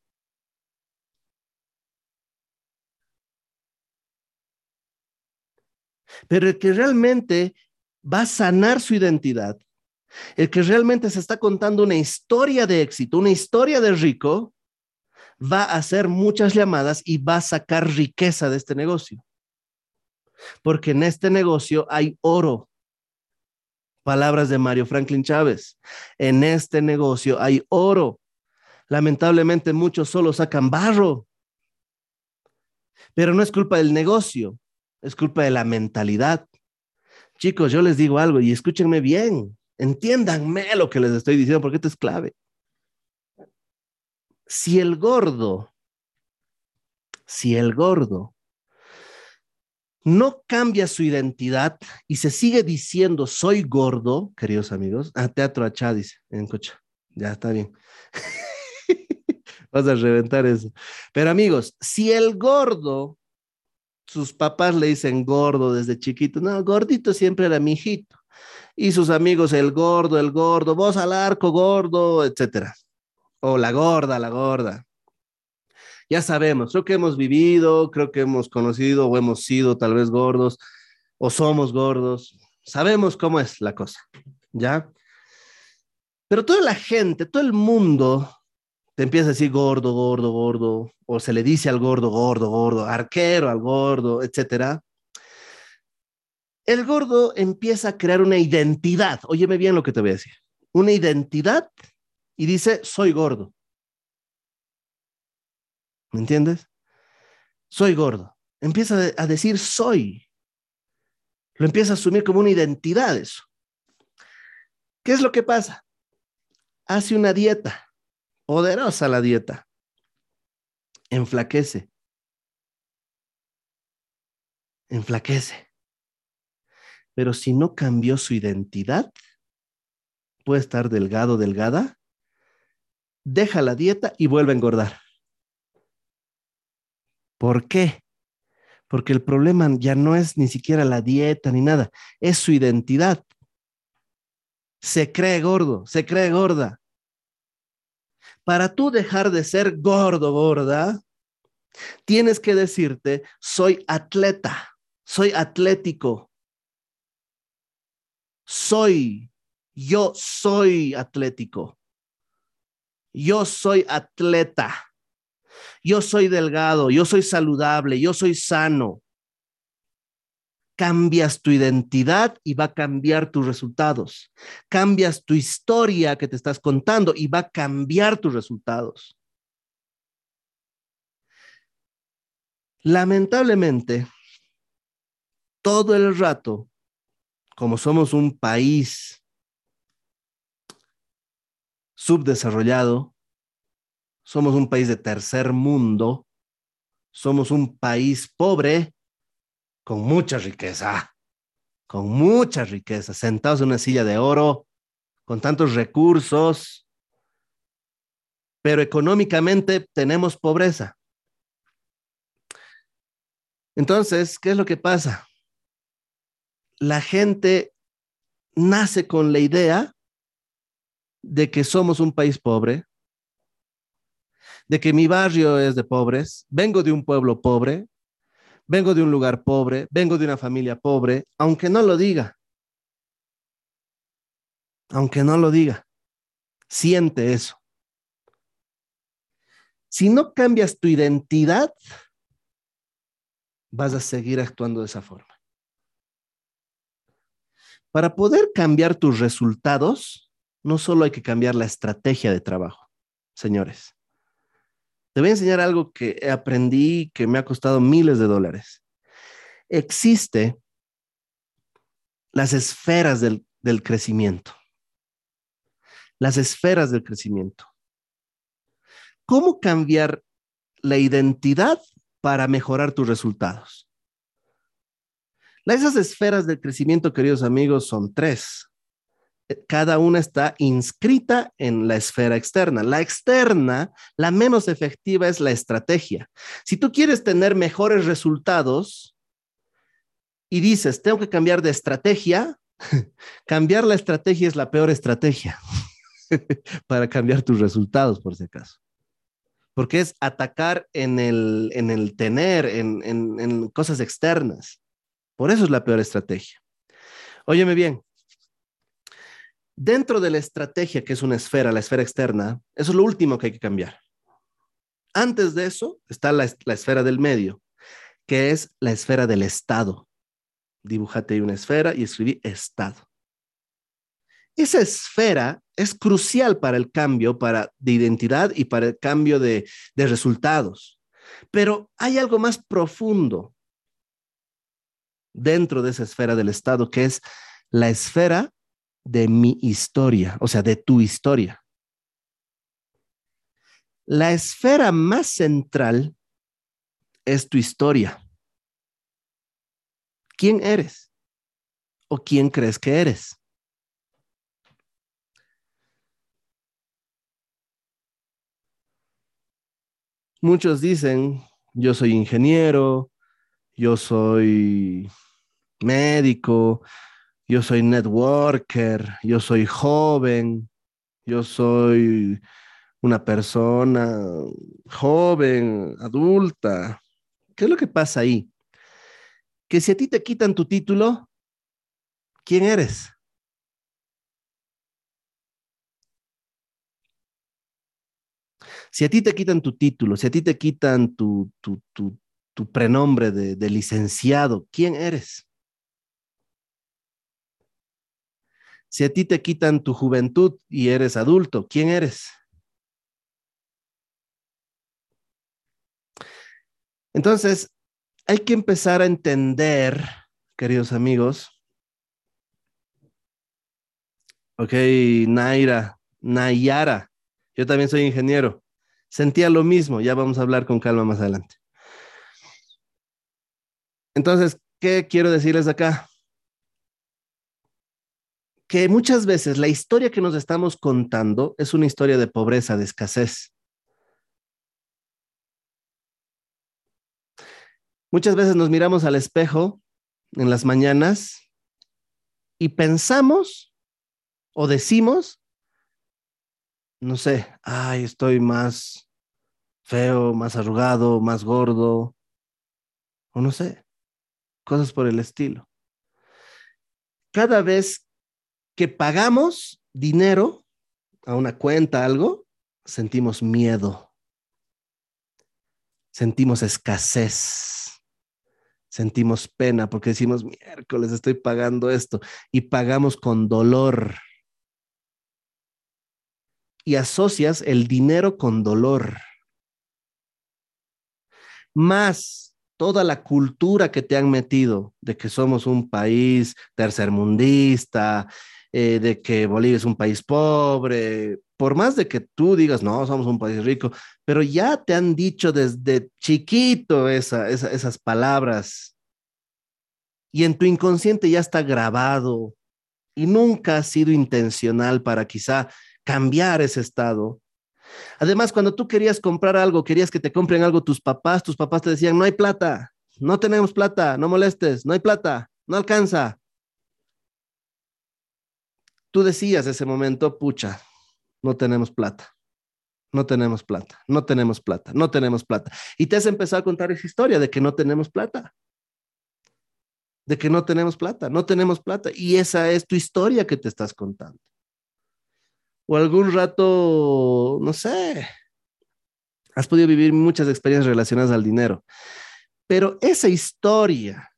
Pero el que realmente va a sanar su identidad, el que realmente se está contando una historia de éxito, una historia de rico, va a hacer muchas llamadas y va a sacar riqueza de este negocio. Porque en este negocio hay oro. Palabras de Mario Franklin Chávez. En este negocio hay oro. Lamentablemente muchos solo sacan barro. Pero no es culpa del negocio, es culpa de la mentalidad. Chicos, yo les digo algo y escúchenme bien, entiéndanme lo que les estoy diciendo porque esto es clave. Si el gordo, si el gordo no cambia su identidad y se sigue diciendo soy gordo, queridos amigos, a Teatro Achá dice en cocha, ya está bien. <laughs> Vas a reventar eso. Pero amigos, si el gordo sus papás le dicen gordo desde chiquito. No, gordito siempre era mi hijito. Y sus amigos, el gordo, el gordo, vos al arco, gordo, etcétera. O la gorda, la gorda. Ya sabemos, creo que hemos vivido, creo que hemos conocido o hemos sido tal vez gordos o somos gordos. Sabemos cómo es la cosa, ¿ya? Pero toda la gente, todo el mundo te empieza a decir gordo, gordo, gordo, o se le dice al gordo, gordo, gordo, arquero al gordo, etcétera. El gordo empieza a crear una identidad. Óyeme bien lo que te voy a decir. Una identidad y dice, soy gordo. ¿Me entiendes? Soy gordo. Empieza a decir soy. Lo empieza a asumir como una identidad eso. ¿Qué es lo que pasa? Hace una dieta Poderosa la dieta. Enflaquece. Enflaquece. Pero si no cambió su identidad, puede estar delgado, delgada, deja la dieta y vuelve a engordar. ¿Por qué? Porque el problema ya no es ni siquiera la dieta ni nada, es su identidad. Se cree gordo, se cree gorda para tú dejar de ser gordo, gorda, tienes que decirte, soy atleta, soy atlético, soy, yo soy atlético, yo soy atleta, yo soy delgado, yo soy saludable, yo soy sano cambias tu identidad y va a cambiar tus resultados. Cambias tu historia que te estás contando y va a cambiar tus resultados. Lamentablemente, todo el rato, como somos un país subdesarrollado, somos un país de tercer mundo, somos un país pobre, con mucha riqueza, con mucha riqueza, sentados en una silla de oro, con tantos recursos, pero económicamente tenemos pobreza. Entonces, ¿qué es lo que pasa? La gente nace con la idea de que somos un país pobre, de que mi barrio es de pobres, vengo de un pueblo pobre, vengo de un lugar pobre, vengo de una familia pobre, aunque no lo diga. Aunque no lo diga, siente eso. Si no cambias tu identidad, vas a seguir actuando de esa forma. Para poder cambiar tus resultados, no solo hay que cambiar la estrategia de trabajo, señores. Te voy a enseñar algo que aprendí que me ha costado miles de dólares. Existe las esferas del, del crecimiento. Las esferas del crecimiento. ¿Cómo cambiar la identidad para mejorar tus resultados? Esas esferas del crecimiento, queridos amigos, son tres. Cada una está inscrita en la esfera externa. La externa, la menos efectiva es la estrategia. Si tú quieres tener mejores resultados y dices, tengo que cambiar de estrategia, <laughs> cambiar la estrategia es la peor estrategia <laughs> para cambiar tus resultados, por si acaso porque es atacar en el, en el tener, en, en, en cosas externas. Por eso es la peor estrategia. Óyeme bien, dentro de la estrategia, que es una esfera, la esfera externa, eso es lo último que hay que cambiar. Antes de eso está la, la esfera del medio, que es la esfera del Estado. Dibújate ahí una esfera y escribí Estado. Esa esfera es crucial para el cambio para, de identidad y para el cambio de, de resultados. Pero hay algo más profundo dentro de esa esfera del Estado, que es la esfera de mi historia, o sea, de tu historia. La esfera más central es tu historia. ¿Quién eres? ¿O quién crees que eres? Muchos dicen, yo soy ingeniero, yo soy médico, yo soy networker, yo soy joven, yo soy una persona joven, adulta. ¿Qué es lo que pasa ahí? Que si a ti te quitan tu título, ¿quién eres? Si a ti te quitan tu título, si a ti te quitan tu, tu, prenombre de licenciado, ¿quién eres? Si a ti te quitan tu juventud y eres adulto, ¿quién eres? Entonces, hay que empezar a entender, queridos amigos. Ok, Naira, Nayara, yo también soy ingeniero. Sentía lo mismo, ya vamos a hablar con calma más adelante. Entonces, ¿qué quiero decirles acá? Que muchas veces la historia que nos estamos contando es una historia de pobreza, de escasez. Muchas veces nos miramos al espejo en las mañanas y pensamos o decimos, no sé, ay, estoy más feo, más arrugado, más gordo, o no sé, cosas por el estilo. Cada vez que pagamos dinero a una cuenta, algo, sentimos miedo, sentimos escasez, sentimos pena porque decimos, miércoles estoy pagando esto y pagamos con dolor. Y asocias el dinero con dolor. Más toda la cultura que te han metido de que somos un país tercermundista, eh, de que Bolivia es un país pobre, por más de que tú digas, no, somos un país rico, pero ya te han dicho desde chiquito esa, esa, esas palabras. Y en tu inconsciente ya está grabado. Y nunca ha sido intencional para quizá cambiar ese estado. Además, cuando tú querías comprar algo, querías que te compren algo tus papás, tus papás te decían, no hay plata, no tenemos plata, no molestes, no hay plata, no alcanza. Tú decías ese momento, pucha, no tenemos plata, no tenemos plata, no tenemos plata, no tenemos plata. Y te has empezado a contar esa historia de que no tenemos plata de que no tenemos plata, no tenemos plata. Y esa es tu historia que te estás contando o algún rato, no sé, Has podido vivir muchas experiencias relacionadas al dinero. Pero esa historia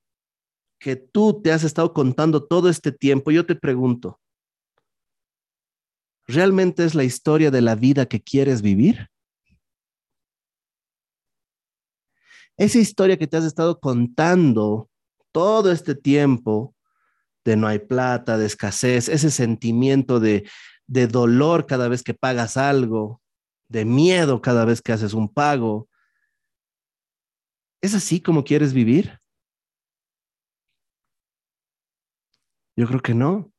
que tú te has estado contando todo este tiempo, yo te pregunto, ¿realmente es la historia de la vida que quieres vivir? Esa historia que te has estado contando todo este tiempo de no hay plata, de escasez, ese sentimiento de, de dolor cada vez que pagas algo, de miedo cada vez que haces un pago. ¿Es así como quieres vivir? Yo creo que no.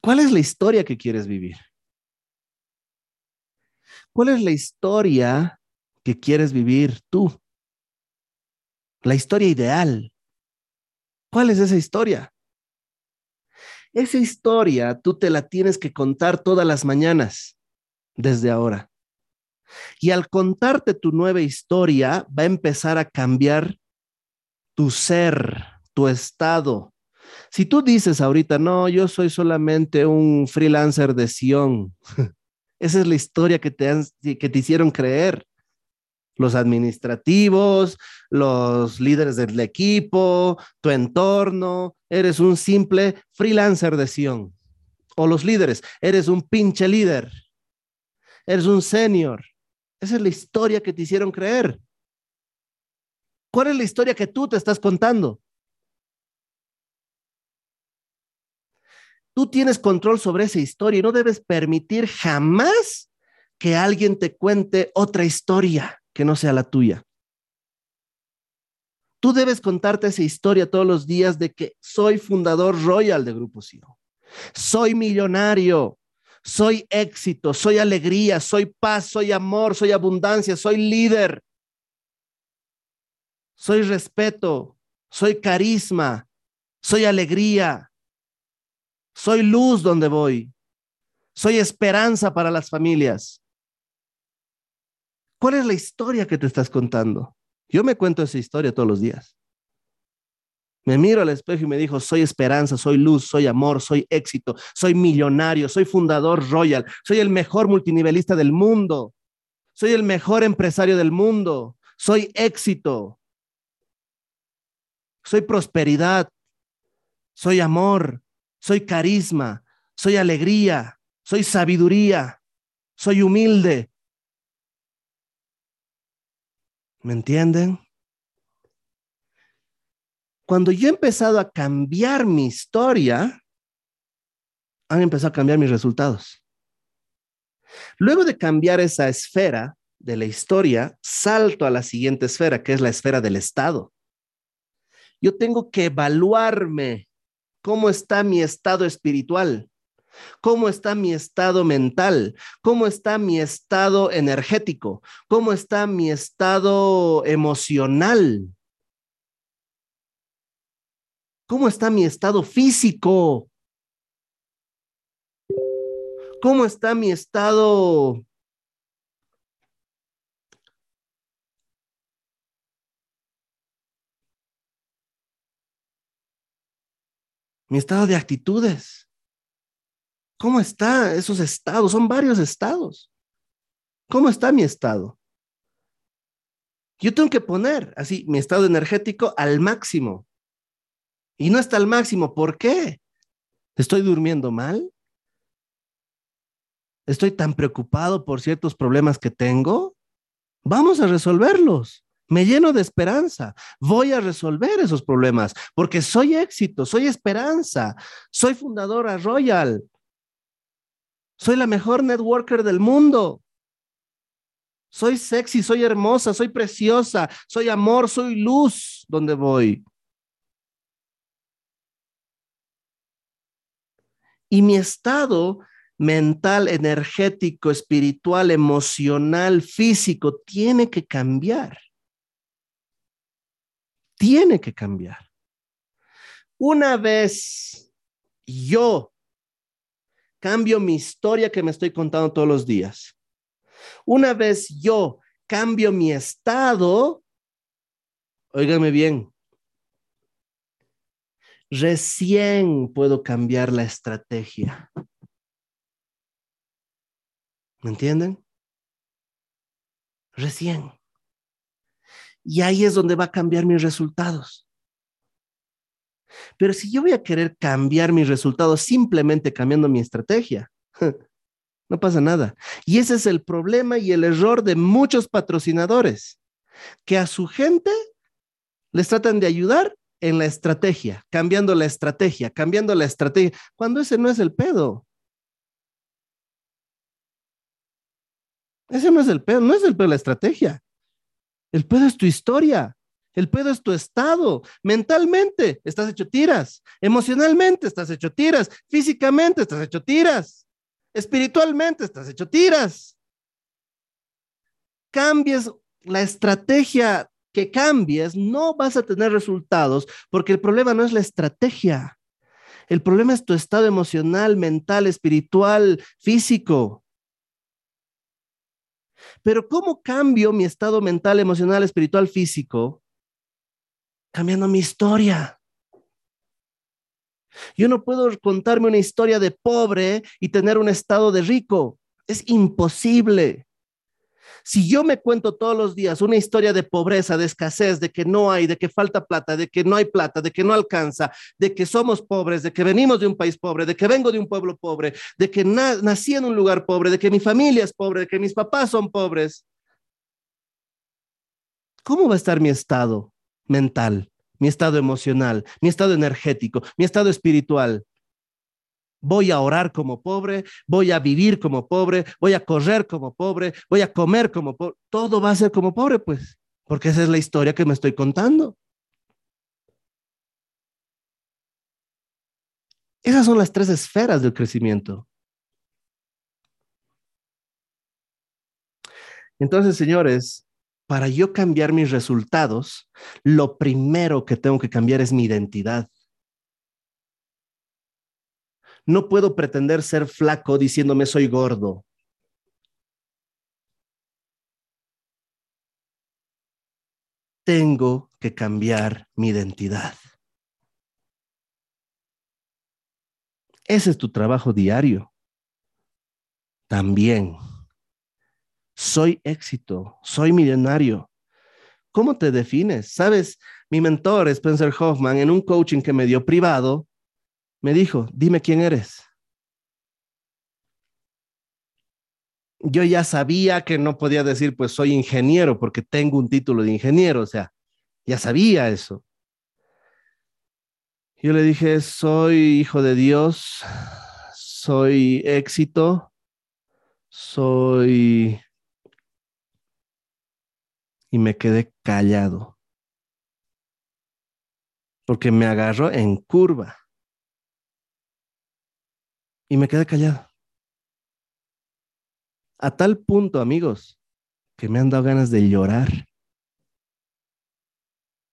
¿Cuál es la historia que quieres vivir? ¿Cuál es la historia que quieres vivir tú? La historia ideal. ¿Cuál es esa historia? Esa historia tú te la tienes que contar todas las mañanas desde ahora. Y al contarte tu nueva historia, va a empezar a cambiar tu ser, tu estado. Si tú dices ahorita, no, yo soy solamente un freelancer de Sion, <laughs> esa es la historia que te, que te hicieron creer los administrativos, los líderes del equipo, tu entorno, eres un simple freelancer de Sion. O los líderes, eres un pinche líder, eres un senior. Esa es la historia que te hicieron creer. ¿Cuál es la historia que tú te estás contando? Tú tienes control sobre esa historia y no debes permitir jamás que alguien te cuente otra historia que no sea la tuya. Tú debes contarte esa historia todos los días de que soy fundador royal de Grupo CEO. Soy millonario, soy éxito, soy alegría, soy paz, soy amor, soy abundancia, soy líder. Soy respeto, soy carisma, soy alegría, soy luz donde voy, soy esperanza para las familias. ¿Cuál es la historia que te estás contando? Yo me cuento esa historia todos los días. Me miro al espejo y me dijo, soy esperanza, soy luz, soy amor, soy éxito, soy millonario, soy fundador royal, soy el mejor multinivelista del mundo, soy el mejor empresario del mundo, soy éxito, soy prosperidad, soy amor, soy carisma, soy alegría, soy sabiduría, soy humilde, ¿Me entienden? Cuando yo he empezado a cambiar mi historia, han empezado a cambiar mis resultados. Luego de cambiar esa esfera de la historia, salto a la siguiente esfera, que es la esfera del Estado. Yo tengo que evaluarme cómo está mi estado espiritual. ¿Cómo está mi estado mental? ¿Cómo está mi estado energético? ¿Cómo está mi estado emocional? ¿Cómo está mi estado físico? ¿Cómo está mi estado mi estado de actitudes? ¿Cómo está esos estados? Son varios estados. ¿Cómo está mi estado? Yo tengo que poner así mi estado energético al máximo. Y no está al máximo. ¿Por qué? ¿Estoy durmiendo mal? ¿Estoy tan preocupado por ciertos problemas que tengo? Vamos a resolverlos. Me lleno de esperanza. Voy a resolver esos problemas porque soy éxito, soy esperanza, soy fundadora Royal, soy la mejor networker del mundo. Soy sexy, soy hermosa, soy preciosa, soy amor, soy luz donde voy. Y mi estado mental, energético, espiritual, emocional, físico, tiene que cambiar. Tiene que cambiar. Una vez yo cambio mi historia que me estoy contando todos los días. Una vez yo cambio mi estado, óigame bien, recién puedo cambiar la estrategia. ¿Me entienden? Recién. Y ahí es donde va a cambiar mis resultados. Pero si yo voy a querer cambiar mis resultados simplemente cambiando mi estrategia, <laughs> no pasa nada. Y ese es el problema y el error de muchos patrocinadores, que a su gente les tratan de ayudar en la estrategia, cambiando la estrategia, cambiando la estrategia, cuando ese no es el pedo. Ese no es el pedo, no es el pedo la estrategia. El pedo es tu historia. El pedo es tu estado. Mentalmente estás hecho tiras. Emocionalmente estás hecho tiras. Físicamente estás hecho tiras. Espiritualmente estás hecho tiras. Cambies la estrategia que cambies, no vas a tener resultados porque el problema no es la estrategia. El problema es tu estado emocional, mental, espiritual, físico. Pero ¿cómo cambio mi estado mental, emocional, espiritual, físico? Cambiando mi historia. Yo no puedo contarme una historia de pobre y tener un estado de rico. Es imposible. Si yo me cuento todos los días una historia de pobreza, de escasez, de que no hay, de que falta plata, de que no hay plata, de que no alcanza, de que somos pobres, de que venimos de un país pobre, de que vengo de un pueblo pobre, de que nací en un lugar pobre, de que mi familia es pobre, de que mis papás son pobres, ¿cómo va a estar mi estado mental, mi estado emocional, mi estado energético, mi estado espiritual? Voy a orar como pobre, voy a vivir como pobre, voy a correr como pobre, voy a comer como pobre. Todo va a ser como pobre, pues, porque esa es la historia que me estoy contando. Esas son las tres esferas del crecimiento. Entonces, señores, para yo cambiar mis resultados, lo primero que tengo que cambiar es mi identidad. No puedo pretender ser flaco diciéndome soy gordo. Tengo que cambiar mi identidad. Ese es tu trabajo diario. También. Soy éxito, soy millonario. ¿Cómo te defines? Sabes, mi mentor, Spencer Hoffman, en un coaching que me dio privado, me dijo, dime quién eres. Yo ya sabía que no podía decir, pues soy ingeniero porque tengo un título de ingeniero, o sea, ya sabía eso. Yo le dije, soy hijo de Dios, soy éxito, soy... Y me quedé callado, porque me agarró en curva y me quedé callado. A tal punto, amigos, que me han dado ganas de llorar.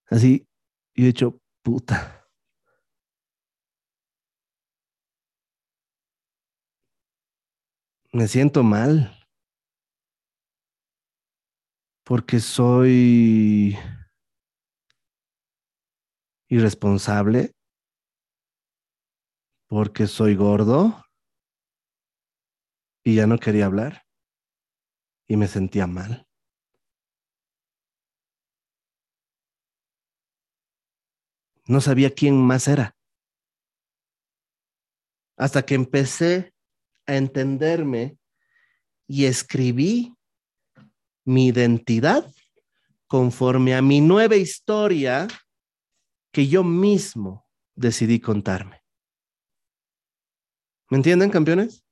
Así, y he dicho, puta. Me siento mal. Porque soy irresponsable. Porque soy gordo y ya no quería hablar y me sentía mal. No sabía quién más era. Hasta que empecé a entenderme y escribí mi identidad conforme a mi nueva historia que yo mismo decidí contarme. ¿Me entienden, campeones?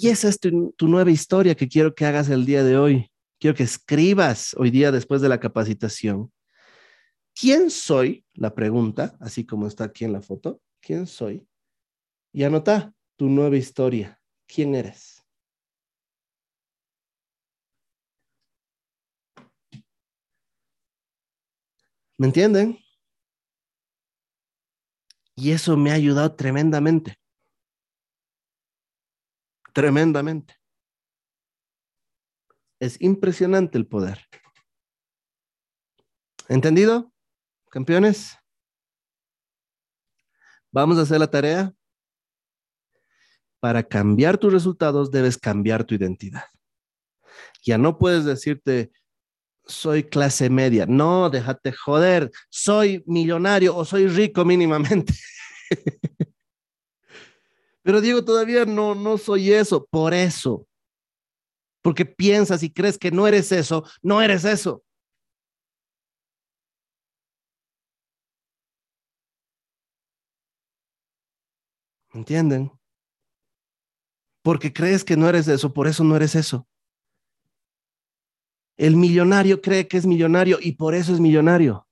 Y esa es tu, nueva historia que quiero que hagas el día de hoy. Quiero que escribas hoy día después de la capacitación. ¿Quién soy? La pregunta, así como está aquí en la foto. ¿Quién soy? Y anota tu nueva historia. ¿Quién eres? ¿Me entienden? Y eso me ha ayudado tremendamente tremendamente. Es impresionante el poder. ¿Entendido, campeones? Vamos a hacer la tarea. para cambiar tus resultados debes cambiar tu identidad. Ya no puedes decirte, soy clase media. No, déjate joder, soy millonario o soy rico mínimamente. <laughs> Pero Diego, todavía no, no soy eso. Por eso. Porque piensas y crees que no eres eso, no eres eso. ¿Entienden? Porque crees que no eres eso, por eso no eres eso. El millonario cree que es millonario y por eso es millonario.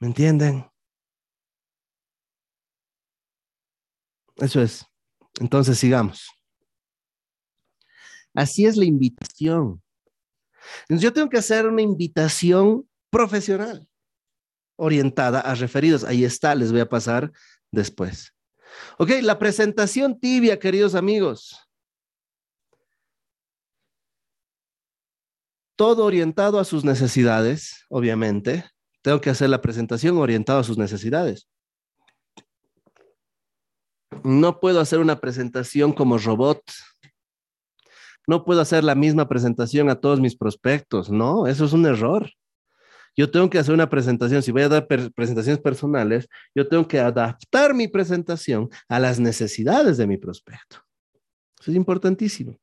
¿Me entienden? Eso es. Entonces sigamos. Así es la invitación. Entonces, yo tengo que hacer una invitación profesional orientada a referidos. Ahí está, les voy a pasar después. Ok, la presentación tibia, queridos amigos. Todo orientado a sus necesidades, obviamente. Tengo que hacer la presentación orientada a sus necesidades. No puedo hacer una presentación como robot. No puedo hacer la misma presentación a todos mis prospectos. No, eso es un error. Yo tengo que hacer una presentación. Si voy a dar presentaciones personales, yo tengo que adaptar mi presentación a las necesidades de mi prospecto. Eso es importantísimo.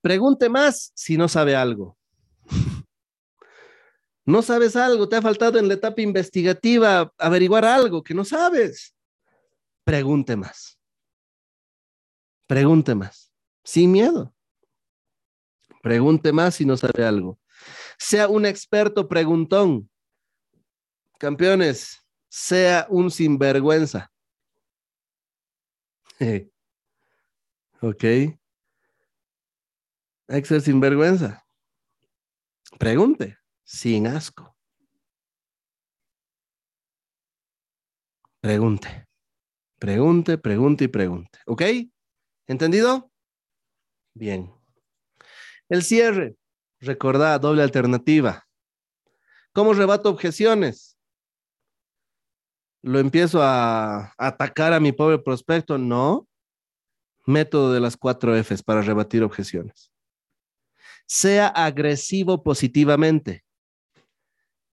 Pregunte más si no sabe algo. <laughs> No sabes algo, te ha faltado en la etapa investigativa averiguar algo que no sabes. Pregunte más. Pregunte más. Sin miedo. Pregunte más si no sabe algo. Sea un experto preguntón. Campeones, sea un sinvergüenza. <laughs> ok. Hay que ser sinvergüenza. Pregunte, sin asco. Pregunte. Pregunte, pregunte y pregunte. ¿Ok? ¿Entendido? Bien. El cierre. Recordad, doble alternativa. ¿Cómo rebato objeciones? ¿Lo empiezo a atacar a mi pobre prospecto? No. Método de las cuatro Fs para rebatir objeciones. Sea agresivo positivamente.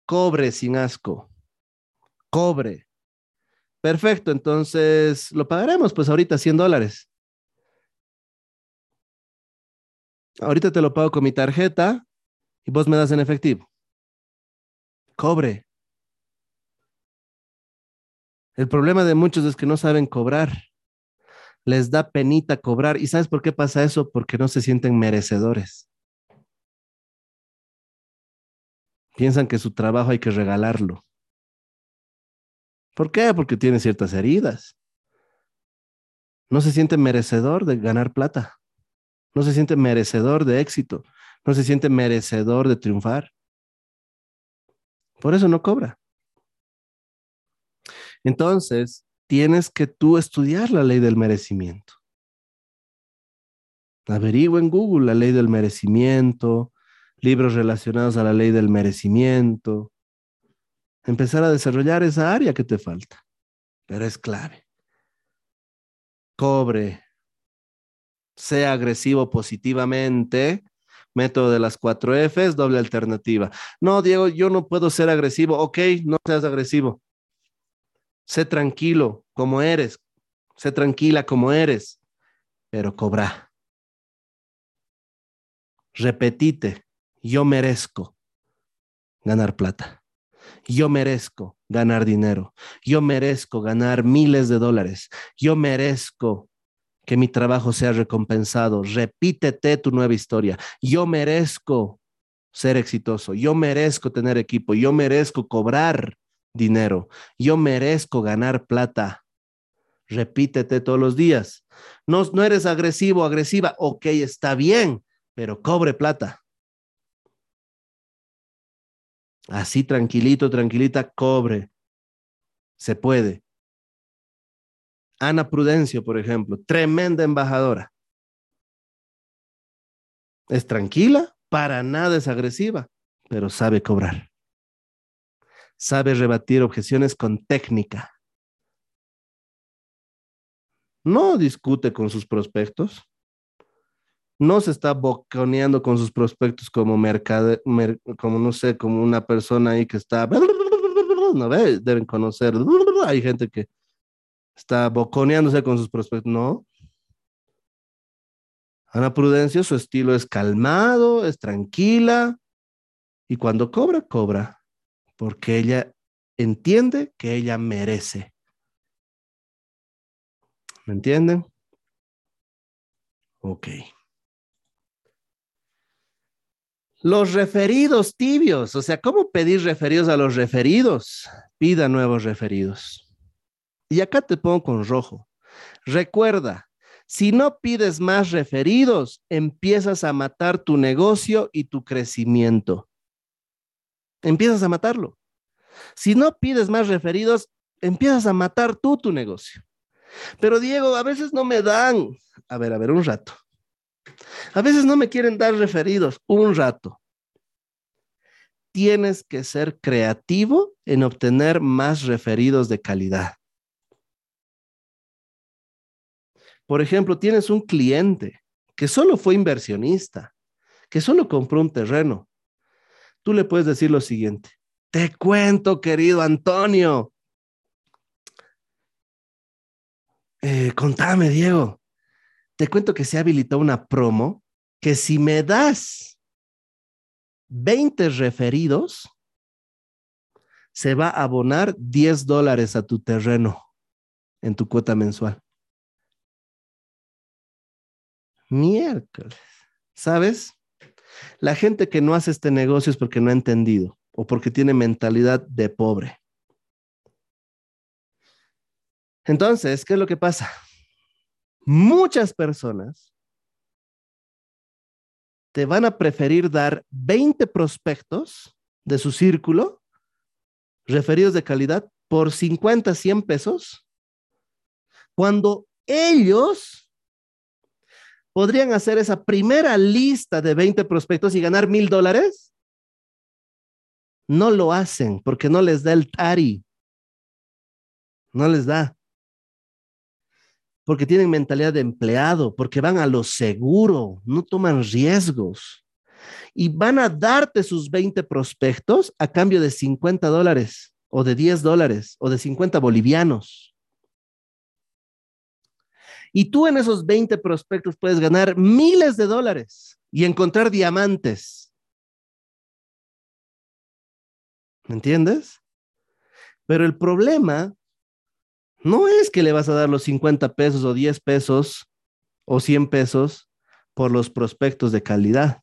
Cobre sin asco. Cobre. Perfecto, entonces lo pagaremos pues ahorita 100 dólares. Ahorita te lo pago con mi tarjeta y vos me das en efectivo. Cobre. El problema de muchos es que no saben cobrar. Les da penita cobrar. ¿Y sabes por qué pasa eso? Porque no se sienten merecedores. Piensan que su trabajo hay que regalarlo. ¿Por qué? Porque tiene ciertas heridas. No se siente merecedor de ganar plata no se siente merecedor de éxito, no se siente merecedor de triunfar. Por eso no cobra. Entonces, tienes que tú estudiar la ley del merecimiento. Averigua en Google la ley del merecimiento, libros relacionados a la ley del merecimiento. Empezar a desarrollar esa área que te falta, pero es clave. Cobre, sea agresivo positivamente. Método de las cuatro Fs, doble alternativa. No, Diego, yo no puedo ser agresivo. Ok, no seas agresivo. Sé tranquilo como eres. Sé tranquila como eres, pero cobra. Repetite, yo merezco ganar plata. Yo merezco ganar dinero. Yo merezco ganar miles de dólares. Yo merezco que mi trabajo sea recompensado. Repítete tu nueva historia. Yo merezco ser exitoso. Yo merezco tener equipo. Yo merezco cobrar dinero. Yo merezco ganar plata. Repítete todos los días. No, no eres agresivo, agresiva. Ok, está bien, pero cobre plata. Así tranquilito, tranquilita, cobre. Se puede. Ana Prudencio, por ejemplo, tremenda embajadora. Es tranquila, para nada es agresiva, pero sabe cobrar. sabe rebatir objeciones con técnica. No discute con sus prospectos, no se está boconeando con sus prospectos como mercade, como no sé, como una persona ahí que está, no ve, deben conocer, hay gente que está boconeándose con sus prospectos, no. Ana Prudencia, su estilo es calmado, es tranquila y cuando cobra, cobra, porque ella entiende que ella merece. ¿Me entienden? Ok. Los referidos tibios, o sea, ¿cómo pedir referidos a los referidos? Pida nuevos referidos. Y acá te pongo con rojo. Recuerda, si no pides más referidos, empiezas a matar tu negocio y tu crecimiento. Empiezas a matarlo. Si no pides más referidos, empiezas a matar tú tu negocio. Pero Diego, a veces no me dan. A ver, a ver, un rato. A veces no me quieren dar referidos un rato. Tienes que ser creativo en obtener más referidos de calidad. Por ejemplo, tienes un cliente que solo fue inversionista, que solo compró un terreno. Tú le puedes decir lo siguiente. Te cuento, querido Antonio. Eh, contame, Diego te cuento que se habilitó una promo que si me das 20 referidos, se va a abonar 10 dólares a tu terreno en tu cuota mensual. Miércoles. ¿Sabes? La gente que no hace este negocio es porque no ha entendido o porque tiene mentalidad de pobre. Entonces, ¿qué es lo que pasa? Muchas personas te van a preferir dar 20 prospectos de su círculo, referidos de calidad, por 50, 100 pesos, cuando ellos podrían hacer esa primera lista de 20 prospectos y ganar mil dólares. No lo hacen porque no les da el TARI. No les da porque tienen mentalidad de empleado, porque van a lo seguro, no toman riesgos. Y van a darte sus 20 prospectos a cambio de 50 dólares o de 10 dólares o de 50 bolivianos. Y tú en esos 20 prospectos puedes ganar miles de dólares y encontrar diamantes. ¿Me entiendes? Pero el problema no es que le vas a dar los 50 pesos o 10 pesos o 100 pesos por los prospectos de calidad.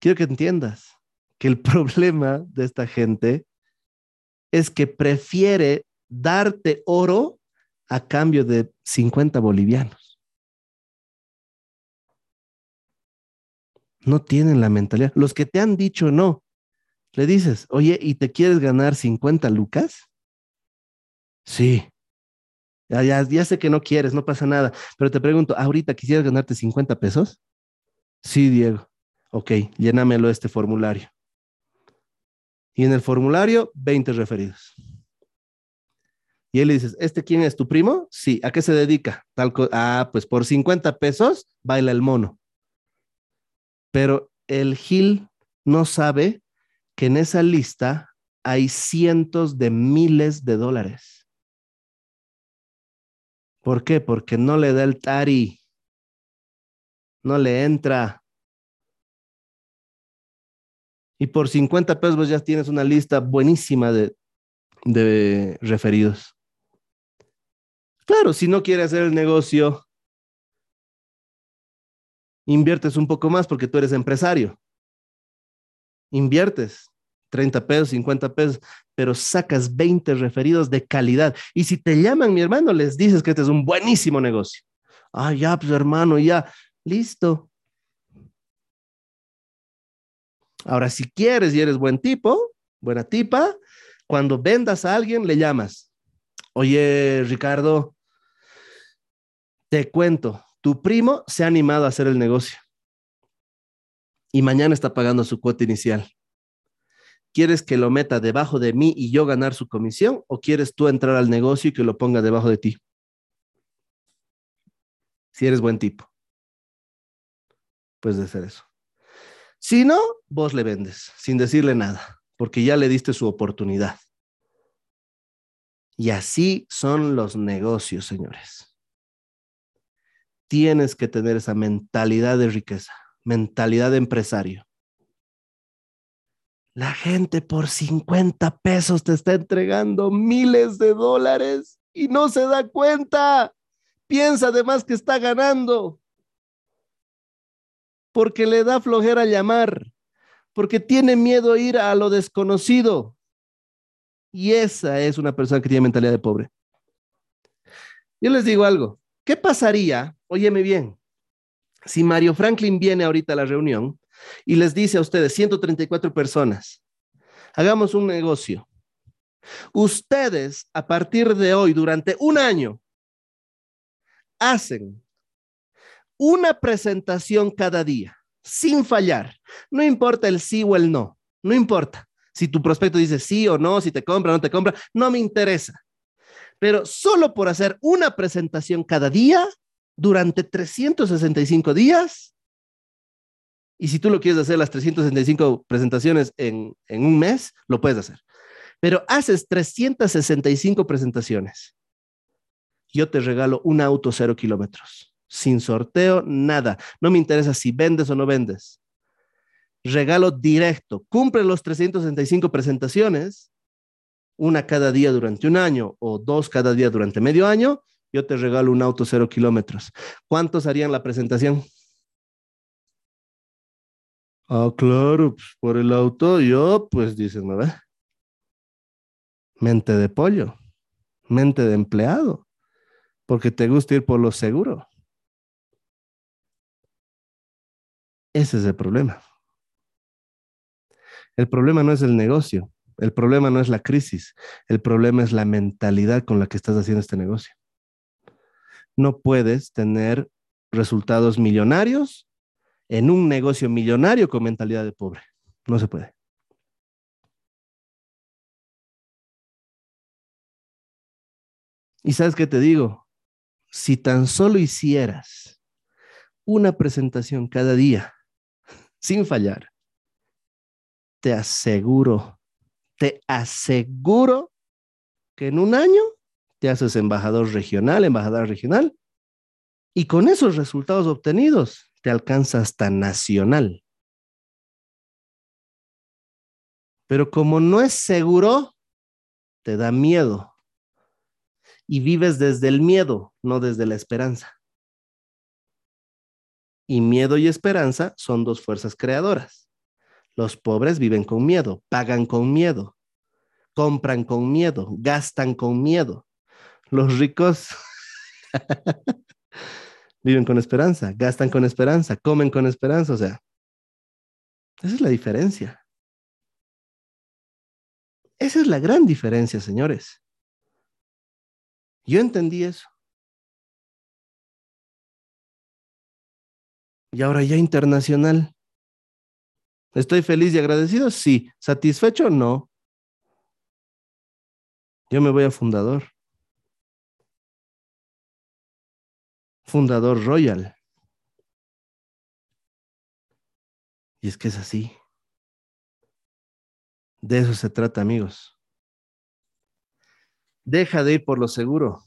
Quiero que entiendas que el <laughs> problema de esta gente es que prefiere darte oro a cambio de 50 bolivianos. No tienen la mentalidad. Los que te han dicho no, le dices, oye, ¿y te quieres ganar 50 lucas? Sí. Ya, ya, sé que no quieres, no pasa nada, pero te pregunto, ¿ahorita quisieras ganarte 50 pesos? Sí, Diego. Ok, llénamelo este formulario. Y en el formulario, 20 referidos. Y él le dices, ¿este quién es tu primo? Sí, ¿a qué se dedica? Tal ah, pues por 50 pesos baila el mono. Pero el Gil no sabe que en esa lista hay cientos de miles de dólares. ¿Por qué? Porque no le da el tari. No le entra. Y por 50 pesos ya tienes una lista buenísima de, de referidos. Claro, si no quieres hacer el negocio, inviertes un poco más porque tú eres empresario. Inviertes. 30 pesos, 50 pesos, pero sacas 20 referidos de calidad. Y si te llaman, mi hermano, les dices que este es un buenísimo negocio. Ah, ya, pues hermano, ya, listo. Ahora, si quieres y eres buen tipo, buena tipa, cuando vendas a alguien, le llamas. Oye, Ricardo, te cuento, tu primo se ha animado a hacer el negocio y mañana está pagando su cuota inicial ¿Quieres que lo meta debajo de mí y yo ganar su comisión? ¿O quieres tú entrar al negocio y que lo ponga debajo de ti? Si eres buen tipo. Puedes hacer eso. Si no, vos le vendes sin decirle nada, porque ya le diste su oportunidad. Y así son los negocios, señores. Tienes que tener esa mentalidad de riqueza, mentalidad de empresario. La gente por 50 pesos te está entregando miles de dólares y no se da cuenta. Piensa además que está ganando. Porque le da flojera llamar, porque tiene miedo a ir a lo desconocido. Y esa es una persona que tiene mentalidad de pobre. Yo les digo algo. ¿Qué pasaría? Óyeme bien. Si Mario Franklin viene ahorita a la reunión y les dice a ustedes, 134 personas, hagamos un negocio. Ustedes, a partir de hoy, durante un año, hacen una presentación cada día, sin fallar. No importa el sí o el no, no importa. Si tu prospecto dice sí o no, si te compra o no te compra, no me interesa. Pero solo por hacer una presentación cada día durante 365 días, y si tú lo quieres hacer las 365 presentaciones en, en un mes, lo puedes hacer. Pero haces 365 presentaciones. Yo te regalo un auto cero kilómetros, sin sorteo, nada. No me interesa si vendes o no vendes regalo directo. Cumple los 365 presentaciones, una cada día durante un año o dos cada día durante medio año, yo te regalo un auto cero kilómetros. ¿Cuántos harían la presentación? Ah, claro, pues, por el auto, yo, pues dices, ¿no ve? Mente de pollo, mente de empleado, porque te gusta ir por lo seguro. Ese es el problema. El problema no es el negocio, el problema no es la crisis, el problema es la mentalidad con la que estás haciendo este negocio. No puedes tener resultados millonarios en un negocio millonario con mentalidad de pobre. No se puede. Y sabes qué te digo, si tan solo hicieras una presentación cada día, <laughs> sin fallar, te aseguro, te aseguro que en un año te haces embajador regional, embajadora regional, y con esos resultados obtenidos te alcanza hasta nacional. Pero como no es seguro, te da miedo. Y vives desde el miedo, no desde la esperanza. Y miedo y esperanza son dos fuerzas creadoras. Los pobres viven con miedo, pagan con miedo, compran con miedo, gastan con miedo. Los ricos <laughs> viven con esperanza, gastan con esperanza, comen con esperanza. O sea, esa es la diferencia. Esa es la gran diferencia, señores. Yo entendí eso. Y ahora ya internacional. ¿Estoy feliz y agradecido? Sí. ¿Satisfecho? No. Yo me voy a fundador. Fundador Royal. Y es que es así. De eso se trata, amigos. Deja de ir por lo seguro.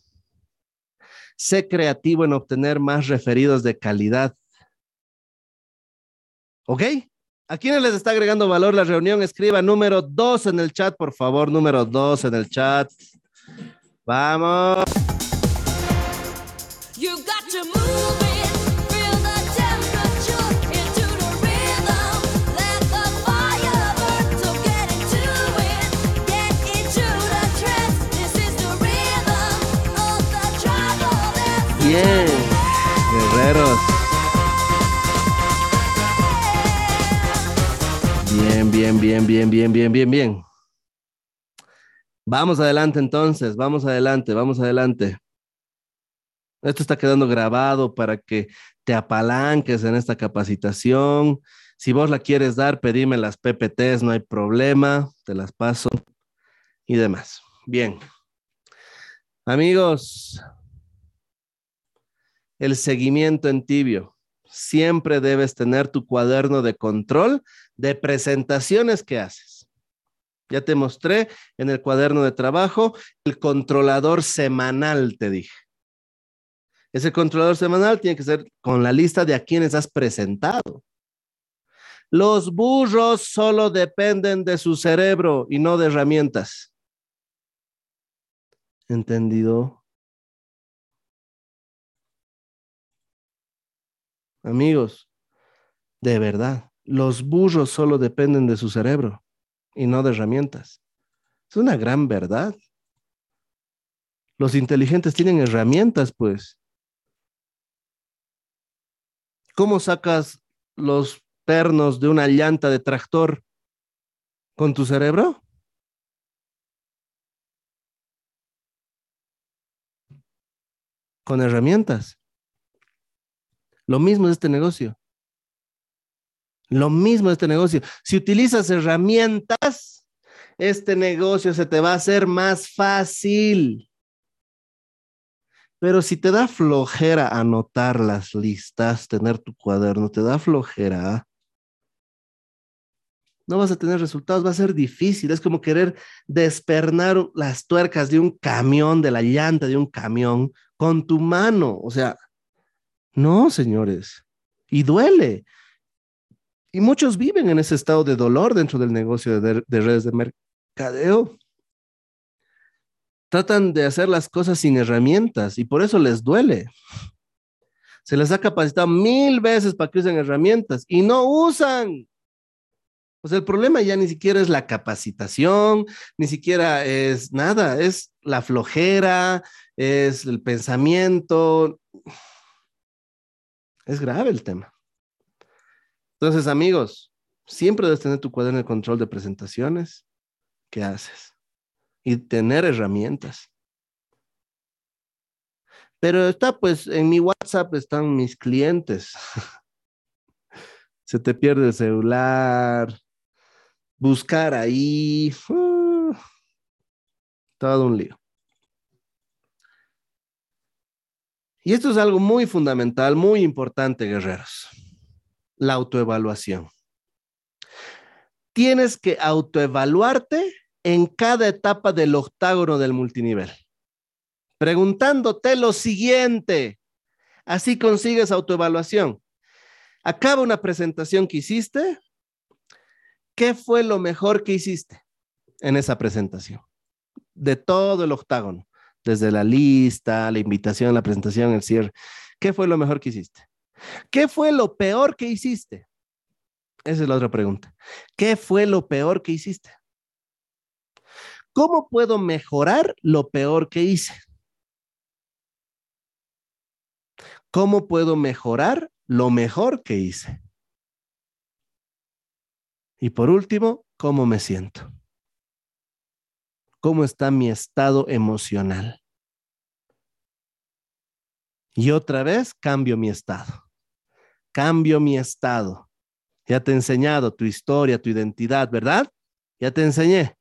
Sé creativo en obtener más referidos de calidad. ¿Ok? ¿A quiénes les está agregando valor la reunión? Escriba número dos en el chat, por favor, número dos en el chat. Vamos. Bien, guerreros. Bien, bien, bien, bien, bien, bien, bien, bien. Vamos adelante entonces, vamos adelante, vamos adelante. Esto está quedando grabado para que te apalanques en esta capacitación. Si vos la quieres dar, pedime las PPTs, no hay problema, te las paso y demás. Bien. Amigos, el seguimiento en tibio. Siempre debes tener tu cuaderno de control de presentaciones que haces. Ya te mostré en el cuaderno de trabajo el controlador semanal, te dije. Ese controlador semanal tiene que ser con la lista de a quienes has presentado. Los burros solo dependen de su cerebro y no de herramientas. ¿Entendido? Amigos, de verdad, los burros solo dependen de su cerebro y no de herramientas. Es una gran verdad. Los inteligentes tienen herramientas, pues. ¿Cómo sacas los pernos de una llanta de tractor con tu cerebro? Con herramientas. Lo mismo es este negocio. Lo mismo es este negocio. Si utilizas herramientas, este negocio se te va a hacer más fácil. Pero si te da flojera anotar las listas, tener tu cuaderno, te da flojera, no vas a tener resultados, va a ser difícil. Es como querer despernar las tuercas de un camión, de la llanta de un camión, con tu mano. O sea, no, señores. Y duele. Y muchos viven en ese estado de dolor dentro del negocio de, de redes de mercadeo tratan de hacer las cosas sin herramientas y por eso les duele. Se les ha capacitado mil veces para que usen herramientas y no usan. Pues el problema ya ni siquiera es la capacitación, ni siquiera es nada, es la flojera, es el pensamiento. Es grave el tema. Entonces, amigos, siempre debes tener tu cuaderno de control de presentaciones. ¿Qué haces? y tener herramientas. Pero está pues en mi WhatsApp están mis clientes. <laughs> Se te pierde el celular, buscar ahí, uh, todo un lío. Y esto es algo muy fundamental, muy importante, guerreros. La autoevaluación. Tienes que autoevaluarte en cada etapa del octágono del multinivel, preguntándote lo siguiente. Así consigues autoevaluación. Acaba una presentación que hiciste. ¿Qué fue lo mejor que hiciste en esa presentación? De todo el octágono, desde la lista, la invitación, la presentación, el cierre. ¿Qué fue lo mejor que hiciste? ¿Qué fue lo peor que hiciste? Esa es la otra pregunta. ¿Qué fue lo peor que hiciste? ¿Cómo puedo mejorar lo peor que hice? ¿Cómo puedo mejorar lo mejor que hice? Y por último, ¿cómo me siento? ¿Cómo está mi estado emocional? Y otra vez cambio mi estado. Cambio mi estado. Ya te he enseñado tu historia, tu identidad, ¿verdad? Ya te enseñé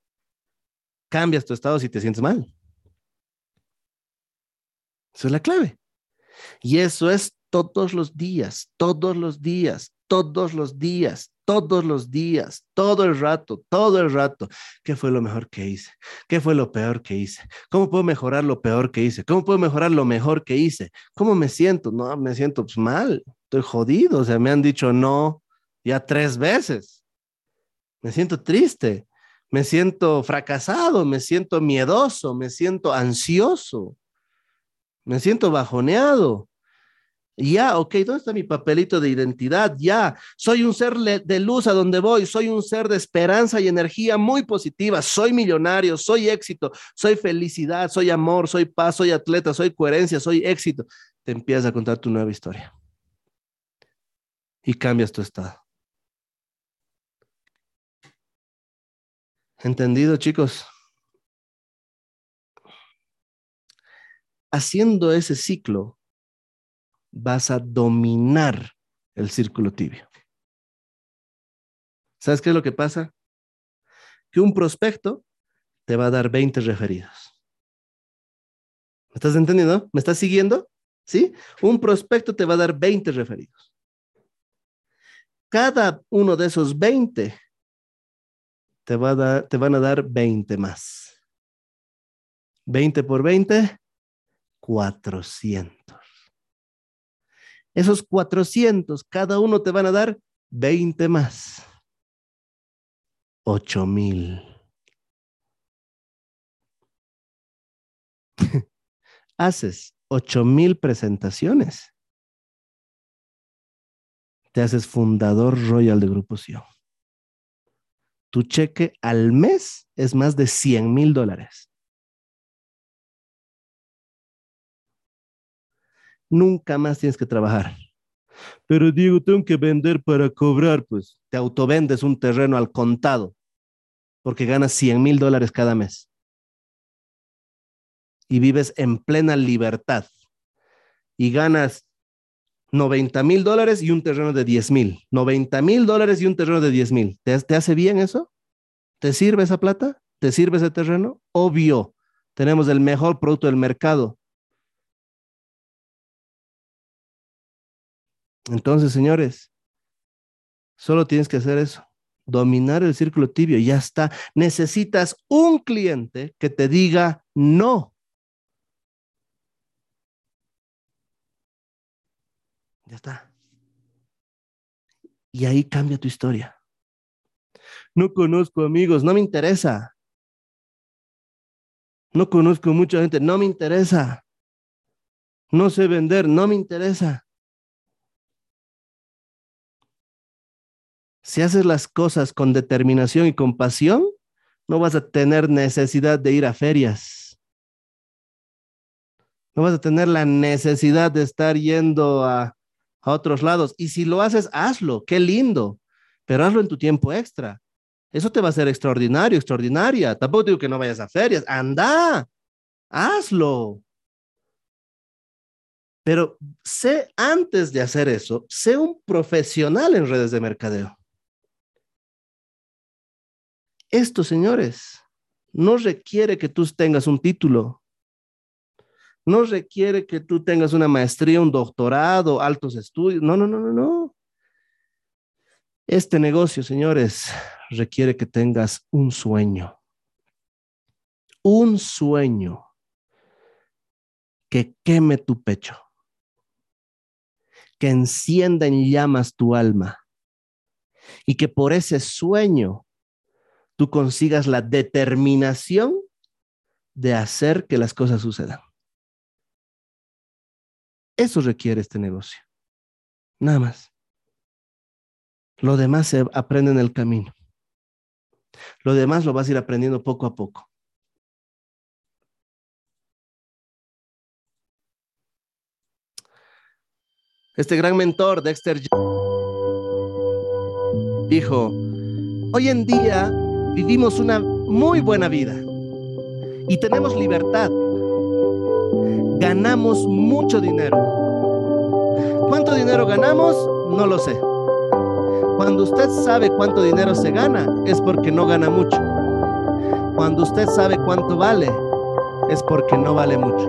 cambias tu estado si te sientes mal. Esa es la clave. Y eso es todos los días, todos los días, todos los días, todos los días, todo el rato, todo el rato. ¿Qué fue lo mejor que hice? ¿Qué fue lo peor que hice? ¿Cómo puedo mejorar lo peor que hice? ¿Cómo puedo mejorar lo mejor que hice? ¿Cómo me siento? No, me siento pues, mal, estoy jodido, o sea, me han dicho no ya tres veces. Me siento triste me siento fracasado, me siento miedoso, me siento ansioso, me siento bajoneado. Ya, ok, ¿dónde está mi papelito de identidad? Ya, soy un ser de luz a donde voy, soy un ser de esperanza y energía muy positiva, soy millonario, soy éxito, soy felicidad, soy amor, soy paz, soy atleta, soy coherencia, soy éxito. Te empiezas a contar tu nueva historia y cambias tu estado. ¿Entendido, chicos? Haciendo ese ciclo, vas a dominar el círculo tibio. ¿Sabes qué es lo que pasa? Que un prospecto te va a dar 20 referidos. ¿Me estás entendiendo? ¿Me estás siguiendo? ¿Sí? Un prospecto te va a dar 20 referidos. Cada uno de esos 20 te, va a dar, te van a dar 20 más. 20 por 20, 400. Esos 400, cada uno te van a dar 20 más. 8 mil. <laughs> Haces 8 mil presentaciones. Te haces fundador Royal de Grupo Sion. Tu cheque al mes es más de 100 mil dólares. Nunca más tienes que trabajar. Pero Diego, tengo que vender para cobrar, pues te autovendes un terreno al contado porque ganas 100 mil dólares cada mes y vives en plena libertad y ganas 90 mil dólares y un terreno de 10 mil. 90 mil dólares y un terreno de 10 mil. ¿Te, ¿Te hace bien eso? ¿Te sirve esa plata? ¿Te sirve ese terreno? Obvio, tenemos el mejor producto del mercado. Entonces, señores, solo tienes que hacer eso, dominar el círculo tibio, ya está. Necesitas un cliente que te diga no. Ya está. Y ahí cambia tu historia. No conozco amigos, no me interesa. No conozco mucha gente, no me interesa. No sé vender, no me interesa. Si haces las cosas con determinación y con pasión, no vas a tener necesidad de ir a ferias. No vas a tener la necesidad de estar yendo a, a otros lados. Y si lo haces, hazlo, qué lindo, pero hazlo en tu tiempo extra. Eso te va a ser extraordinario, extraordinaria. Tampoco digo que no vayas a ferias, anda, hazlo. Pero sé antes de hacer eso, sé un profesional en redes de mercadeo. Esto, señores, no requiere que tú tengas un título. No requiere que tú tengas una maestría, un doctorado, altos estudios. No, no, no, no, no. Este negocio, señores, requiere que tengas un sueño. Un sueño que queme tu pecho, que encienda en llamas tu alma y que por ese sueño tú consigas la determinación de hacer que las cosas sucedan. Eso requiere este negocio. Nada más. Lo demás se aprende en el camino. Lo demás lo vas a ir aprendiendo poco a poco. Este gran mentor, Dexter, dijo, hoy en día vivimos una muy buena vida y tenemos libertad. Ganamos mucho dinero. ¿Cuánto dinero ganamos? No lo sé. Cuando usted sabe cuánto dinero se gana, es porque no gana mucho. Cuando usted sabe cuánto vale, es porque no vale mucho.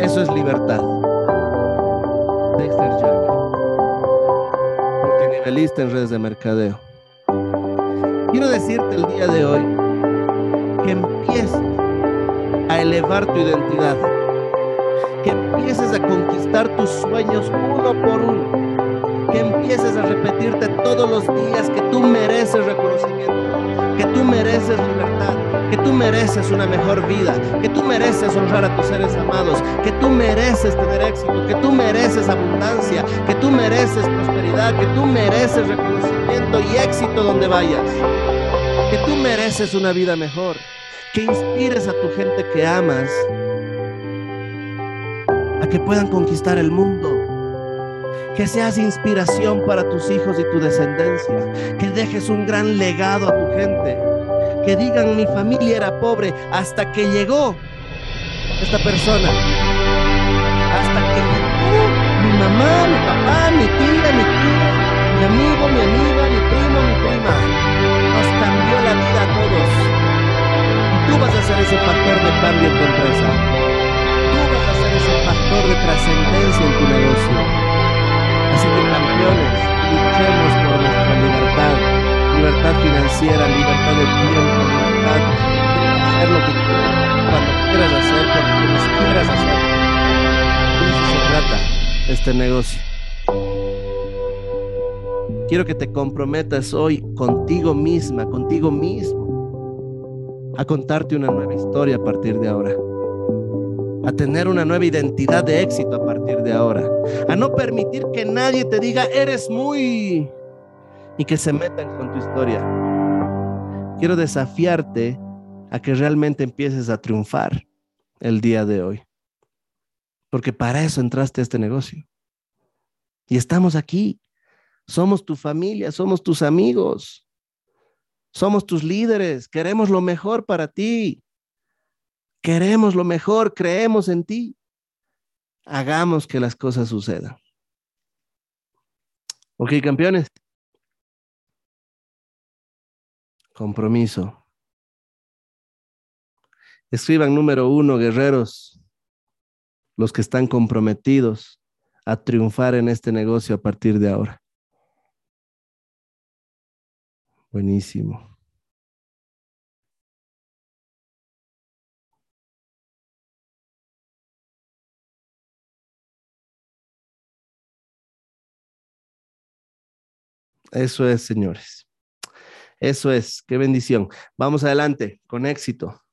Eso es libertad. Dexter Jagger, multinivelista en redes de mercadeo. Quiero decirte el día de hoy que empieces a elevar tu identidad, que empieces a conquistar tus sueños uno por uno, que empieces a repetirte todos los días que tú mereces reconocimiento, mereces una mejor vida, que tú mereces honrar a tus seres amados, que tú mereces tener éxito, que tú mereces abundancia, que tú mereces prosperidad, que tú mereces reconocimiento y éxito donde vayas. Que tú mereces una vida mejor, que inspires a tu gente que amas a que puedan conquistar el mundo, que seas inspiración para tus hijos y tu descendencia, que dejes un gran legado a tu gente, que digan mi familia era pobre hasta que llegó esta persona, hasta que llegó mi mamá, mi papá, mi tía, mi tío, mi amigo, mi amiga, mi primo, mi prima, nos cambió la vida a todos. Y tú vas a ser ese factor de cambio en tu empresa. Tú vas a ser ese factor de trascendencia en tu negocio. Así que campeones, luchemos por nuestra libertad. Libertad financiera, libertad de tiempo, libertad de hacer lo que quieras, cuando quieras hacer, por quienes quieras hacer. De eso se trata este negocio. Quiero que te comprometas hoy contigo misma, contigo mismo, a contarte una nueva historia a partir de ahora, a tener una nueva identidad de éxito a partir de ahora, a no permitir que nadie te diga, eres muy, y que se metan con tu historia. Quiero desafiarte a que realmente empieces a triunfar el día de hoy, porque para eso entraste a este negocio. Y estamos aquí somos tu familia, somos tus amigos, somos tus líderes, queremos lo mejor para ti. Queremos lo mejor, creemos en ti. Hagamos que las cosas sucedan. Ok, campeones. Compromiso. Escriban número uno, guerreros, los que están comprometidos a triunfar en este negocio a partir de ahora. Buenísimo. Eso es, señores. Eso es. Qué bendición. Vamos adelante, con éxito.